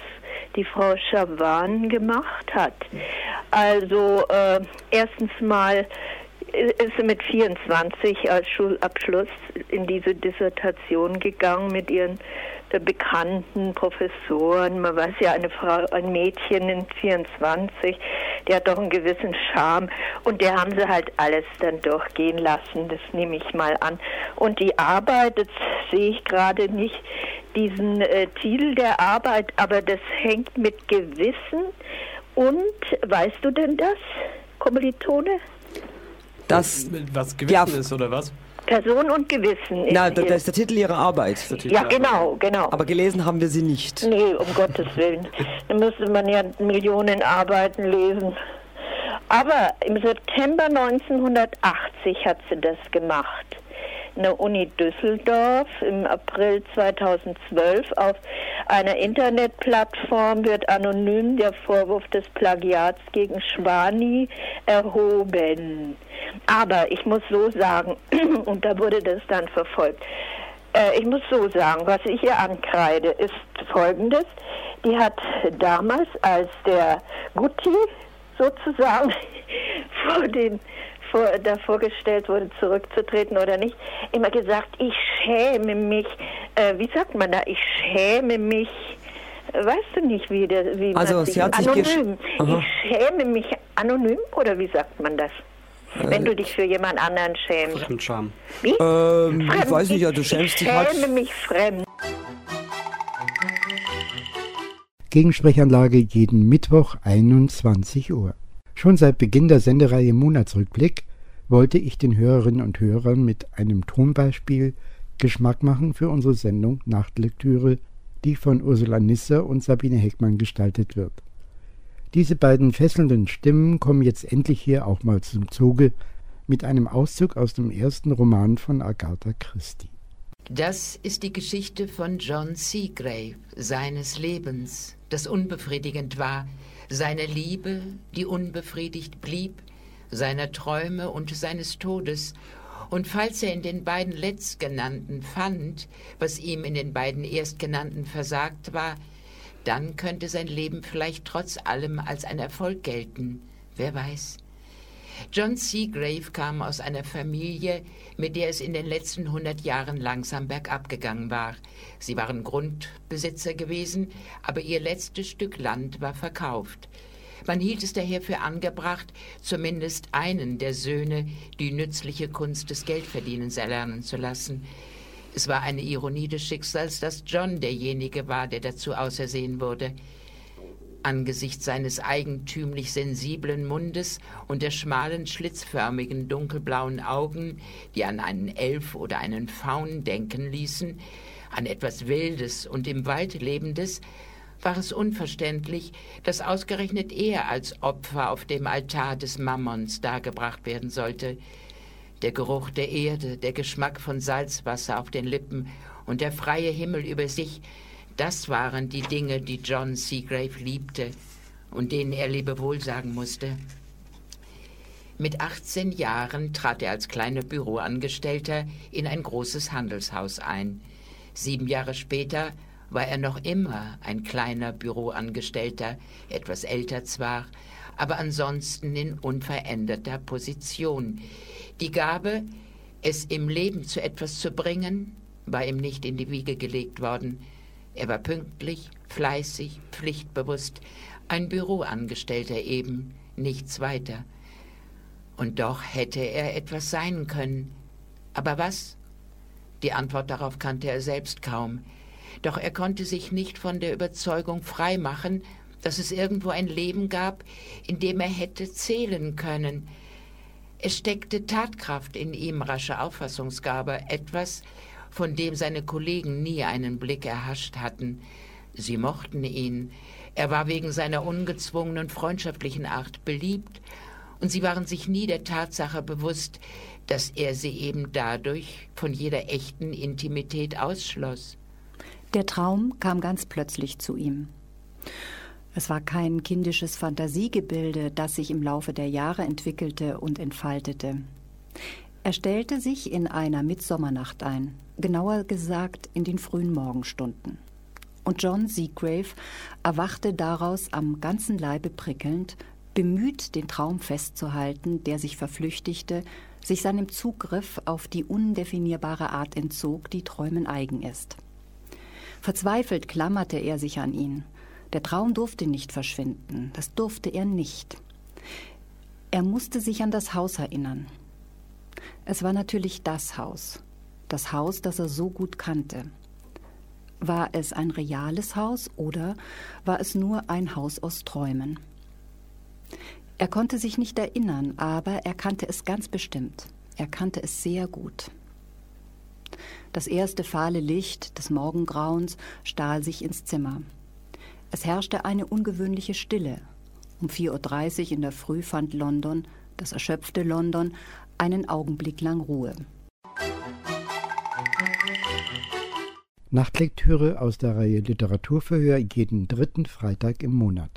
Speaker 16: die Frau Schawan gemacht hat. Also äh, erstens mal ist sie mit 24 als Schulabschluss in diese Dissertation gegangen mit ihren äh, bekannten Professoren. Man weiß ja, eine Frau, ein Mädchen in 24, die hat doch einen gewissen Charme und der haben sie halt alles dann durchgehen lassen, das nehme ich mal an. Und die Arbeit, das sehe ich gerade nicht diesen äh, Titel der Arbeit, aber das hängt mit Gewissen und, weißt du denn das, Kommilitone?
Speaker 17: Das,
Speaker 18: was Gewissen ja, ist, oder was?
Speaker 16: Person und Gewissen.
Speaker 17: Na, das ist der Titel Ihrer Arbeit.
Speaker 16: Ja, genau, genau.
Speaker 17: Aber gelesen haben wir sie nicht.
Speaker 16: Nee, um Gottes Willen. Da müsste man ja Millionen Arbeiten lesen. Aber im September 1980 hat sie das gemacht eine Uni Düsseldorf im April 2012 auf einer Internetplattform wird anonym der Vorwurf des Plagiats gegen Schwani erhoben. Aber ich muss so sagen, und da wurde das dann verfolgt, äh, ich muss so sagen, was ich ihr ankreide, ist folgendes. Die hat damals, als der Gutti sozusagen vor den vor, davor gestellt wurde, zurückzutreten oder nicht, immer gesagt, ich schäme mich, äh, wie sagt man da, ich schäme mich, weißt du nicht, wie, der, wie
Speaker 17: also,
Speaker 16: man
Speaker 17: sie hat sich
Speaker 16: anonym. Ich schäme mich anonym oder wie sagt man das? Wenn du dich für jemand anderen schämst.
Speaker 18: Fremdscham.
Speaker 16: Wie?
Speaker 17: Ähm, Fremd. Ich weiß nicht, ja, du schämst dich halt.
Speaker 16: Ich schäme mich fremd.
Speaker 1: Gegensprechanlage jeden Mittwoch 21 Uhr. Schon seit Beginn der Sendereihe Monatsrückblick wollte ich den Hörerinnen und Hörern mit einem Tonbeispiel Geschmack machen für unsere Sendung Nachtlektüre, die von Ursula Nisser und Sabine Heckmann gestaltet wird. Diese beiden fesselnden Stimmen kommen jetzt endlich hier auch mal zum Zuge mit einem Auszug aus dem ersten Roman von Agatha Christie.
Speaker 19: Das ist die Geschichte von John Seagrave, seines Lebens, das unbefriedigend war, seiner Liebe, die unbefriedigt blieb, seiner Träume und seines Todes, und falls er in den beiden letztgenannten fand, was ihm in den beiden erstgenannten versagt war, dann könnte sein Leben vielleicht trotz allem als ein Erfolg gelten, wer weiß. John Seagrave kam aus einer Familie, mit der es in den letzten hundert Jahren langsam bergab gegangen war. Sie waren Grundbesitzer gewesen, aber ihr letztes Stück Land war verkauft. Man hielt es daher für angebracht, zumindest einen der Söhne die nützliche Kunst des Geldverdienens erlernen zu lassen. Es war eine Ironie des Schicksals, dass John derjenige war, der dazu ausersehen wurde. Angesichts seines eigentümlich sensiblen Mundes und der schmalen, schlitzförmigen, dunkelblauen Augen, die an einen Elf oder einen Faun denken ließen, an etwas Wildes und im Wald Lebendes, war es unverständlich, dass ausgerechnet er als Opfer auf dem Altar des Mammons dargebracht werden sollte. Der Geruch der Erde, der Geschmack von Salzwasser auf den Lippen und der freie Himmel über sich, das waren die Dinge, die John Seagrave liebte und denen er Lebewohl sagen musste. Mit 18 Jahren trat er als kleiner Büroangestellter in ein großes Handelshaus ein. Sieben Jahre später war er noch immer ein kleiner Büroangestellter, etwas älter zwar, aber ansonsten in unveränderter Position. Die Gabe, es im Leben zu etwas zu bringen, war ihm nicht in die Wiege gelegt worden. Er war pünktlich, fleißig, pflichtbewusst, ein Büroangestellter eben, nichts weiter. Und doch hätte er etwas sein können. Aber was? Die Antwort darauf kannte er selbst kaum. Doch er konnte sich nicht von der Überzeugung freimachen, dass es irgendwo ein Leben gab, in dem er hätte zählen können. Es steckte Tatkraft in ihm, rasche Auffassungsgabe, etwas, von dem seine Kollegen nie einen Blick erhascht hatten. Sie mochten ihn. Er war wegen seiner ungezwungenen freundschaftlichen Art beliebt, und sie waren sich nie der Tatsache bewusst, dass er sie eben dadurch von jeder echten Intimität ausschloss.
Speaker 20: Der Traum kam ganz plötzlich zu ihm. Es war kein kindisches Fantasiegebilde, das sich im Laufe der Jahre entwickelte und entfaltete. Er stellte sich in einer Mitsommernacht ein, genauer gesagt in den frühen Morgenstunden. Und John Seagrave erwachte daraus am ganzen Leibe prickelnd, bemüht, den Traum festzuhalten, der sich verflüchtigte, sich seinem Zugriff auf die undefinierbare Art entzog, die Träumen eigen ist. Verzweifelt klammerte er sich an ihn. Der Traum durfte nicht verschwinden, das durfte er nicht. Er musste sich an das Haus erinnern. Es war natürlich das Haus, das Haus, das er so gut kannte. War es ein reales Haus oder war es nur ein Haus aus Träumen? Er konnte sich nicht erinnern, aber er kannte es ganz bestimmt. Er kannte es sehr gut. Das erste fahle Licht des Morgengrauens stahl sich ins Zimmer. Es herrschte eine ungewöhnliche Stille. Um 4.30 Uhr in der Früh fand London, das erschöpfte London, einen Augenblick lang Ruhe.
Speaker 1: Nachtlektüre aus der Reihe Literaturverhör jeden dritten Freitag im Monat.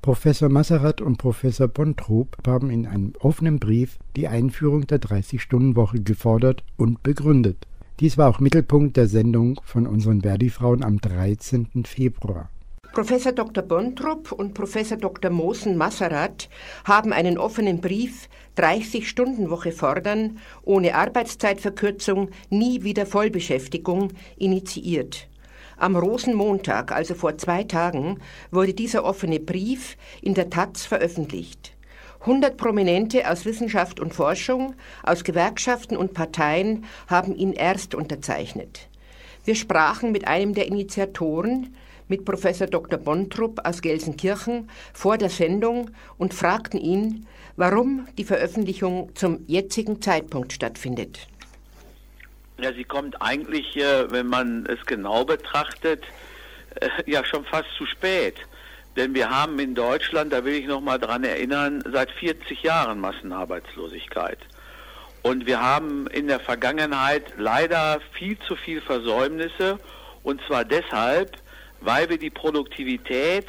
Speaker 1: Professor Masserat und Professor Bontrop haben in einem offenen Brief die Einführung der 30-Stunden-Woche gefordert und begründet. Dies war auch Mittelpunkt der Sendung von unseren Verdi-Frauen am 13. Februar.
Speaker 21: Professor Dr. Bontrup und Professor Dr. Mosen-Masserat haben einen offenen Brief 30-Stunden-Woche fordern, ohne Arbeitszeitverkürzung, nie wieder Vollbeschäftigung, initiiert. Am Rosenmontag, also vor zwei Tagen, wurde dieser offene Brief in der Taz veröffentlicht. 100 Prominente aus Wissenschaft und Forschung, aus Gewerkschaften und Parteien haben ihn erst unterzeichnet. Wir sprachen mit einem der Initiatoren, mit Professor Dr. Bontrup aus Gelsenkirchen, vor der Sendung und fragten ihn, warum die Veröffentlichung zum jetzigen Zeitpunkt stattfindet.
Speaker 22: Ja, sie kommt eigentlich, äh, wenn man es genau betrachtet, äh, ja schon fast zu spät. Denn wir haben in Deutschland, da will ich noch mal dran erinnern, seit 40 Jahren Massenarbeitslosigkeit. Und wir haben in der Vergangenheit leider viel zu viel Versäumnisse. Und zwar deshalb, weil wir die Produktivität,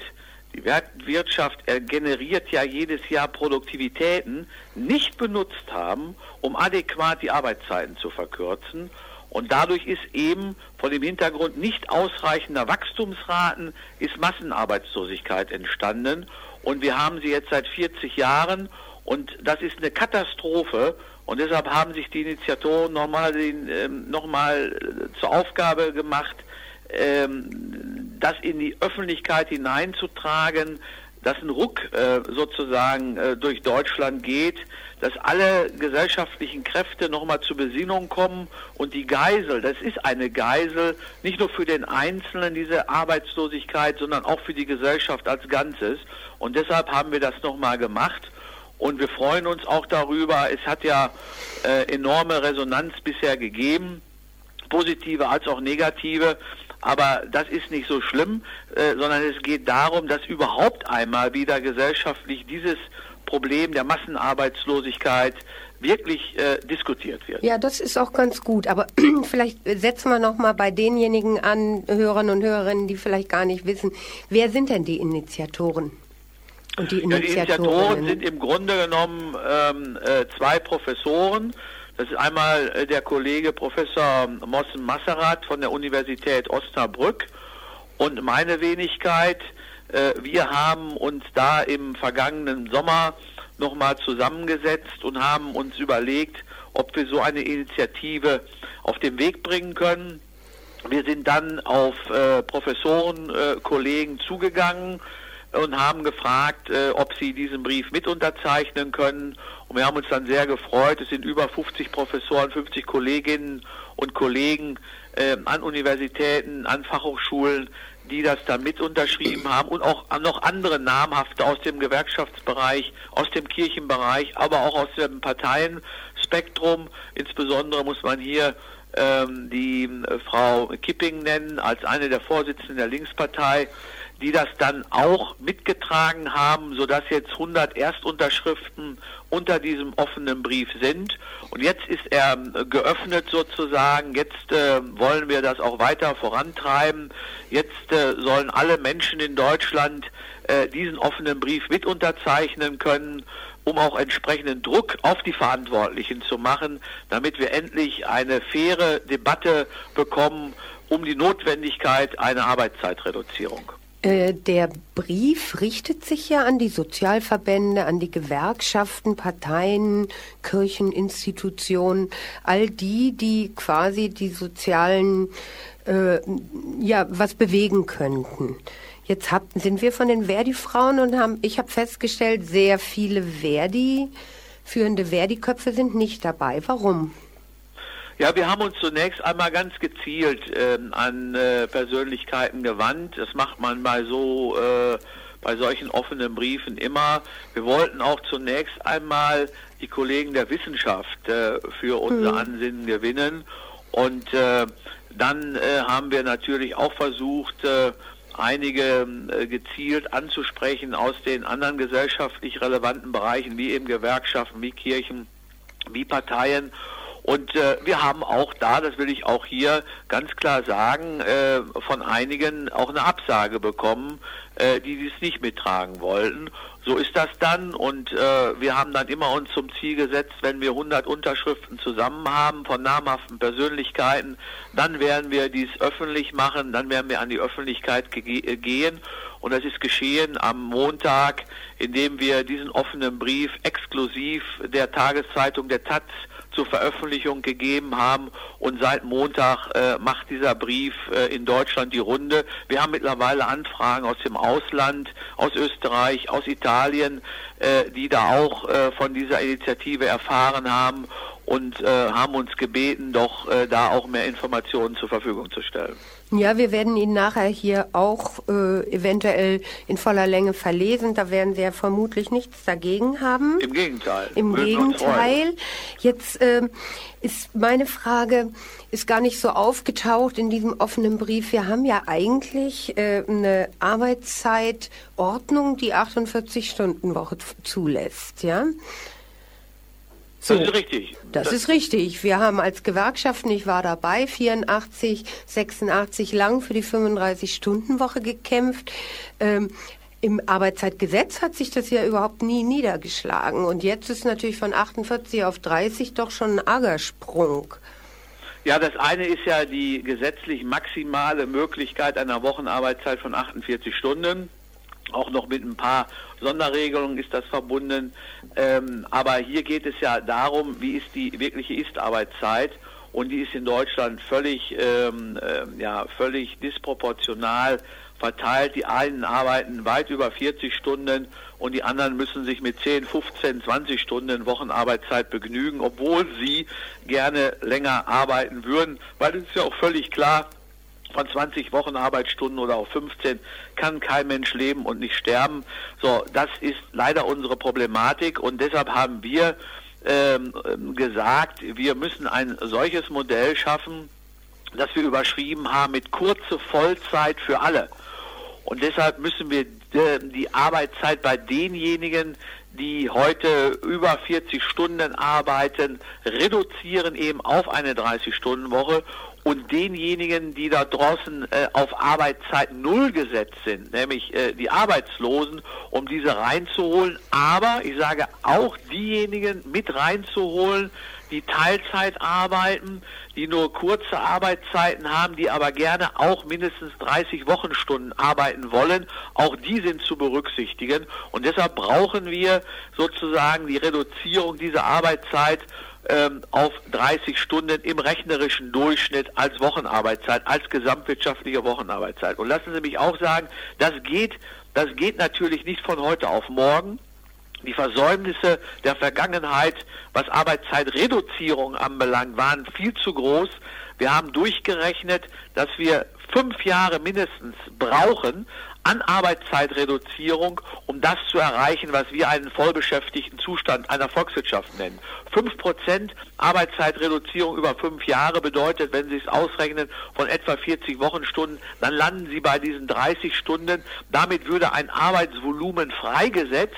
Speaker 22: die Wirtschaft generiert ja jedes Jahr Produktivitäten, nicht benutzt haben, um adäquat die Arbeitszeiten zu verkürzen und dadurch ist eben vor dem Hintergrund nicht ausreichender Wachstumsraten ist Massenarbeitslosigkeit entstanden. Und wir haben sie jetzt seit 40 Jahren und das ist eine Katastrophe. Und deshalb haben sich die Initiatoren nochmal ähm, noch mal äh, zur Aufgabe gemacht, ähm, das in die Öffentlichkeit hineinzutragen, dass ein Ruck äh, sozusagen äh, durch Deutschland geht, dass alle gesellschaftlichen Kräfte nochmal zur Besinnung kommen und die Geisel, das ist eine Geisel, nicht nur für den Einzelnen diese Arbeitslosigkeit, sondern auch für die Gesellschaft als Ganzes. Und deshalb haben wir das nochmal gemacht. Und wir freuen uns auch darüber. Es hat ja äh, enorme Resonanz bisher gegeben, positive als auch negative. Aber das ist nicht so schlimm, äh, sondern es geht darum, dass überhaupt einmal wieder gesellschaftlich dieses Problem der Massenarbeitslosigkeit wirklich äh, diskutiert wird.
Speaker 21: Ja, das ist auch ganz gut. Aber vielleicht setzen wir noch mal bei denjenigen an, Hörern und Hörerinnen, die vielleicht gar nicht wissen, wer sind denn die Initiatoren?
Speaker 22: Und die Initiatoren sind im Grunde genommen ähm, äh, zwei Professoren. Das ist einmal äh, der Kollege Professor Mossen Masserat von der Universität Osnabrück und meine Wenigkeit. Äh, wir haben uns da im vergangenen Sommer nochmal zusammengesetzt und haben uns überlegt, ob wir so eine Initiative auf den Weg bringen können. Wir sind dann auf äh, Professoren, Kollegen zugegangen, und haben gefragt, ob sie diesen Brief mit unterzeichnen können. Und wir haben uns dann sehr gefreut. Es sind über 50 Professoren, 50 Kolleginnen und Kollegen äh, an Universitäten, an Fachhochschulen, die das dann mit unterschrieben haben und auch noch andere namhafte aus dem Gewerkschaftsbereich, aus dem Kirchenbereich, aber auch aus dem Parteienspektrum. Insbesondere muss man hier ähm, die äh, Frau Kipping nennen als eine der Vorsitzenden der Linkspartei, die das dann auch mitgetragen haben, sodass jetzt 100 Erstunterschriften unter diesem offenen Brief sind. Und jetzt ist er äh, geöffnet sozusagen. Jetzt äh, wollen wir das auch weiter vorantreiben. Jetzt äh, sollen alle Menschen in Deutschland äh, diesen offenen Brief mit unterzeichnen können um auch entsprechenden Druck auf die Verantwortlichen zu machen, damit wir endlich eine faire Debatte bekommen um die Notwendigkeit einer Arbeitszeitreduzierung.
Speaker 21: Äh, der Brief richtet sich ja an die Sozialverbände, an die Gewerkschaften, Parteien, Kircheninstitutionen, all die, die quasi die sozialen, äh, ja, was bewegen könnten. Jetzt hab, sind wir von den Verdi-Frauen und haben, ich habe festgestellt, sehr viele Verdi, führende Verdi-Köpfe sind nicht dabei. Warum?
Speaker 22: Ja, wir haben uns zunächst einmal ganz gezielt ähm, an äh, Persönlichkeiten gewandt. Das macht man bei so äh, bei solchen offenen Briefen immer. Wir wollten auch zunächst einmal die Kollegen der Wissenschaft äh, für unser mhm. Ansinnen gewinnen und äh, dann äh, haben wir natürlich auch versucht, äh, einige äh, gezielt anzusprechen aus den anderen gesellschaftlich relevanten Bereichen, wie eben Gewerkschaften, wie Kirchen, wie Parteien und äh, wir haben auch da, das will ich auch hier ganz klar sagen, äh, von einigen auch eine Absage bekommen, äh, die dies nicht mittragen wollten. So ist das dann und äh, wir haben dann immer uns zum Ziel gesetzt, wenn wir 100 Unterschriften zusammen haben von namhaften Persönlichkeiten, dann werden wir dies öffentlich machen, dann werden wir an die Öffentlichkeit ge äh, gehen und das ist geschehen am Montag, indem wir diesen offenen Brief exklusiv der Tageszeitung der Taz zur Veröffentlichung gegeben haben. Und seit Montag äh, macht dieser Brief äh, in Deutschland die Runde. Wir haben mittlerweile Anfragen aus dem Ausland, aus Österreich, aus Italien, äh, die da auch äh, von dieser Initiative erfahren haben und äh, haben uns gebeten, doch äh, da auch mehr Informationen zur Verfügung zu stellen.
Speaker 21: Ja, wir werden ihn nachher hier auch äh, eventuell in voller Länge verlesen. Da werden Sie ja vermutlich nichts dagegen haben.
Speaker 22: Im Gegenteil.
Speaker 21: Im Gegenteil. Jetzt äh, ist meine Frage, ist gar nicht so aufgetaucht in diesem offenen Brief. Wir haben ja eigentlich äh, eine Arbeitszeitordnung, die 48-Stunden-Woche zulässt, ja?
Speaker 22: So, das ist richtig.
Speaker 21: Das, das, ist richtig. Wir haben als Gewerkschaften, ich war dabei, 84, 86 lang für die 35-Stunden-Woche gekämpft. Ähm, im Arbeitszeitgesetz hat sich das ja überhaupt nie niedergeschlagen. Und jetzt ist natürlich von 48 auf 30 doch schon ein arger Sprung.
Speaker 22: Ja, das eine ist ja die gesetzlich maximale Möglichkeit einer Wochenarbeitszeit von 48 Stunden. Auch noch mit ein paar Sonderregelungen ist das verbunden. Ähm, aber hier geht es ja darum, wie ist die wirkliche Ist-Arbeitszeit. und die ist in Deutschland völlig, ähm, äh, ja, völlig disproportional verteilt. Die einen arbeiten weit über 40 Stunden und die anderen müssen sich mit 10, 15, 20 Stunden Wochenarbeitszeit begnügen, obwohl sie gerne länger arbeiten würden, weil es ist ja auch völlig klar, von 20 Wochenarbeitsstunden oder auch 15 kann kein Mensch leben und nicht sterben. So, das ist leider unsere Problematik und deshalb haben wir ähm, gesagt, wir müssen ein solches Modell schaffen, das wir überschrieben haben mit kurze Vollzeit für alle. Und deshalb müssen wir äh, die Arbeitszeit bei denjenigen, die heute über 40 Stunden arbeiten, reduzieren eben auf eine 30-Stunden-Woche und denjenigen, die da draußen äh, auf Arbeitszeit null gesetzt sind, nämlich äh, die Arbeitslosen, um diese reinzuholen, aber ich sage auch diejenigen mit reinzuholen, die Teilzeit arbeiten, die nur kurze Arbeitszeiten haben, die aber gerne auch mindestens 30 Wochenstunden arbeiten wollen. Auch die sind zu berücksichtigen. Und deshalb brauchen wir sozusagen die Reduzierung dieser Arbeitszeit ähm, auf 30 Stunden im rechnerischen Durchschnitt als Wochenarbeitszeit, als gesamtwirtschaftliche Wochenarbeitszeit. Und lassen Sie mich auch sagen, das geht, das geht natürlich nicht von heute auf morgen. Die Versäumnisse der Vergangenheit, was Arbeitszeitreduzierung anbelangt, waren viel zu groß. Wir haben durchgerechnet, dass wir fünf Jahre mindestens brauchen an Arbeitszeitreduzierung, um das zu erreichen, was wir einen vollbeschäftigten Zustand einer Volkswirtschaft nennen. Fünf Prozent Arbeitszeitreduzierung über fünf Jahre bedeutet, wenn Sie es ausrechnen, von etwa 40 Wochenstunden, dann landen Sie bei diesen 30 Stunden. Damit würde ein Arbeitsvolumen freigesetzt,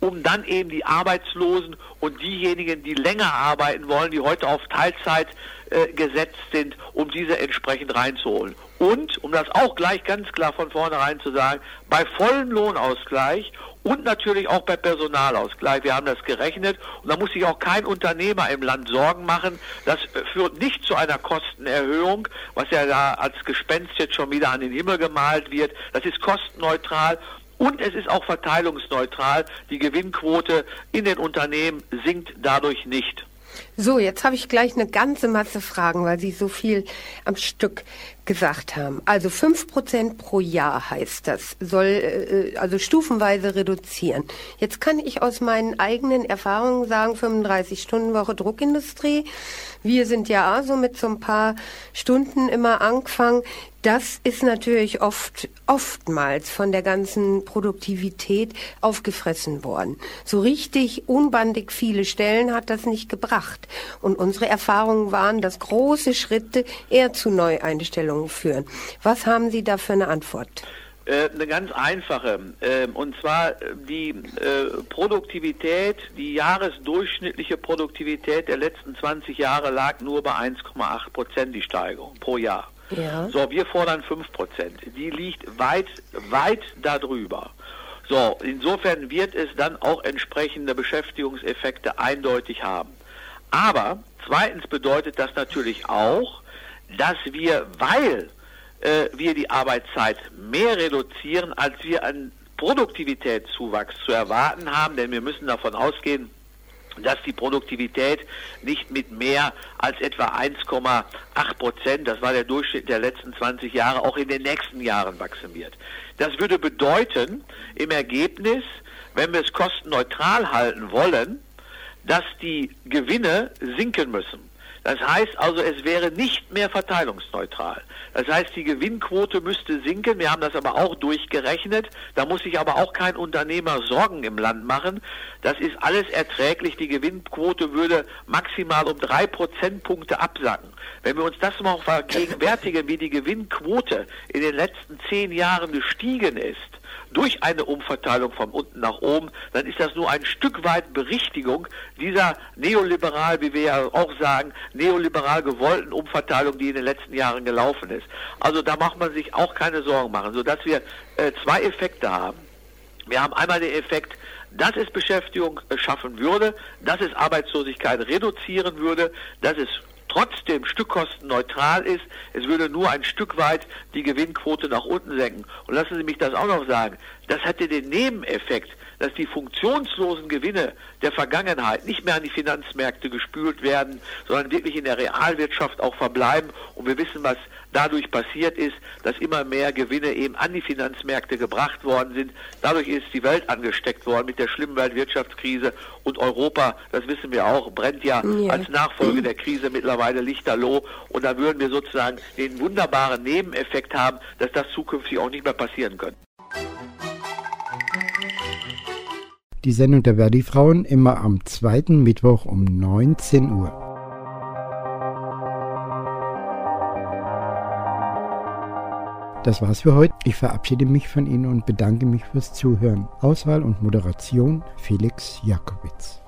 Speaker 22: um dann eben die Arbeitslosen und diejenigen, die länger arbeiten wollen, die heute auf Teilzeit äh, gesetzt sind, um diese entsprechend reinzuholen. Und, um das auch gleich ganz klar von vornherein zu sagen, bei vollem Lohnausgleich und natürlich auch bei Personalausgleich. Wir haben das gerechnet und da muss sich auch kein Unternehmer im Land Sorgen machen. Das führt nicht zu einer Kostenerhöhung, was ja da als Gespenst jetzt schon wieder an den Himmel gemalt wird. Das ist kostenneutral und es ist auch verteilungsneutral. Die Gewinnquote in den Unternehmen sinkt dadurch nicht.
Speaker 21: So, jetzt habe ich gleich eine ganze Masse Fragen, weil Sie so viel am Stück gesagt haben. Also 5% pro Jahr heißt das, soll äh, also stufenweise reduzieren. Jetzt kann ich aus meinen eigenen Erfahrungen sagen, 35-Stunden-Woche Druckindustrie. Wir sind ja so mit so ein paar Stunden immer angefangen. Das ist natürlich oft, oftmals von der ganzen Produktivität aufgefressen worden. So richtig unbandig viele Stellen hat das nicht gebracht. Und unsere Erfahrungen waren, dass große Schritte eher zu Neueinstellungen führen. Was haben Sie da für eine Antwort?
Speaker 22: Äh, eine ganz einfache. Ähm, und zwar die äh, Produktivität, die jahresdurchschnittliche Produktivität der letzten 20 Jahre lag nur bei 1,8 Prozent die Steigerung pro Jahr. Ja. So, wir fordern 5 Prozent. Die liegt weit, weit darüber. So, insofern wird es dann auch entsprechende Beschäftigungseffekte eindeutig haben. Aber zweitens bedeutet das natürlich auch, dass wir, weil äh, wir die Arbeitszeit mehr reduzieren, als wir an Produktivitätszuwachs zu erwarten haben, denn wir müssen davon ausgehen, dass die Produktivität nicht mit mehr als etwa 1,8 Prozent, das war der Durchschnitt der letzten 20 Jahre, auch in den nächsten Jahren wachsen wird. Das würde bedeuten, im Ergebnis, wenn wir es kostenneutral halten wollen, dass die Gewinne sinken müssen. Das heißt also, es wäre nicht mehr verteilungsneutral. Das heißt, die Gewinnquote müsste sinken. Wir haben das aber auch durchgerechnet. Da muss sich aber auch kein Unternehmer Sorgen im Land machen. Das ist alles erträglich. Die Gewinnquote würde maximal um drei Prozentpunkte absacken. Wenn wir uns das mal vergegenwärtigen, wie die Gewinnquote in den letzten zehn Jahren gestiegen ist, durch eine Umverteilung von unten nach oben, dann ist das nur ein Stück weit Berichtigung dieser neoliberal, wie wir ja auch sagen, neoliberal gewollten Umverteilung, die in den letzten Jahren gelaufen ist. Also da macht man sich auch keine Sorgen machen, sodass wir äh, zwei Effekte haben. Wir haben einmal den Effekt, dass es Beschäftigung äh, schaffen würde, dass es Arbeitslosigkeit reduzieren würde, dass es trotzdem stückkostenneutral ist. Es würde nur ein Stück weit die Gewinnquote nach unten senken. Und lassen Sie mich das auch noch sagen. Das hätte den Nebeneffekt, dass die funktionslosen Gewinne der Vergangenheit nicht mehr an die Finanzmärkte gespült werden, sondern wirklich in der Realwirtschaft auch verbleiben. Und wir wissen, was dadurch passiert ist, dass immer mehr Gewinne eben an die Finanzmärkte gebracht worden sind. Dadurch ist die Welt angesteckt worden mit der schlimmen Weltwirtschaftskrise und Europa, das wissen wir auch, brennt ja, ja. als Nachfolge der Krise mittlerweile lichterloh und da würden wir sozusagen den wunderbaren Nebeneffekt haben, dass das zukünftig auch nicht mehr passieren könnte.
Speaker 1: Die Sendung der Verdi-Frauen immer am zweiten Mittwoch um 19 Uhr. Das war's für heute. Ich verabschiede mich von Ihnen und bedanke mich fürs Zuhören. Auswahl und Moderation Felix Jakowitz.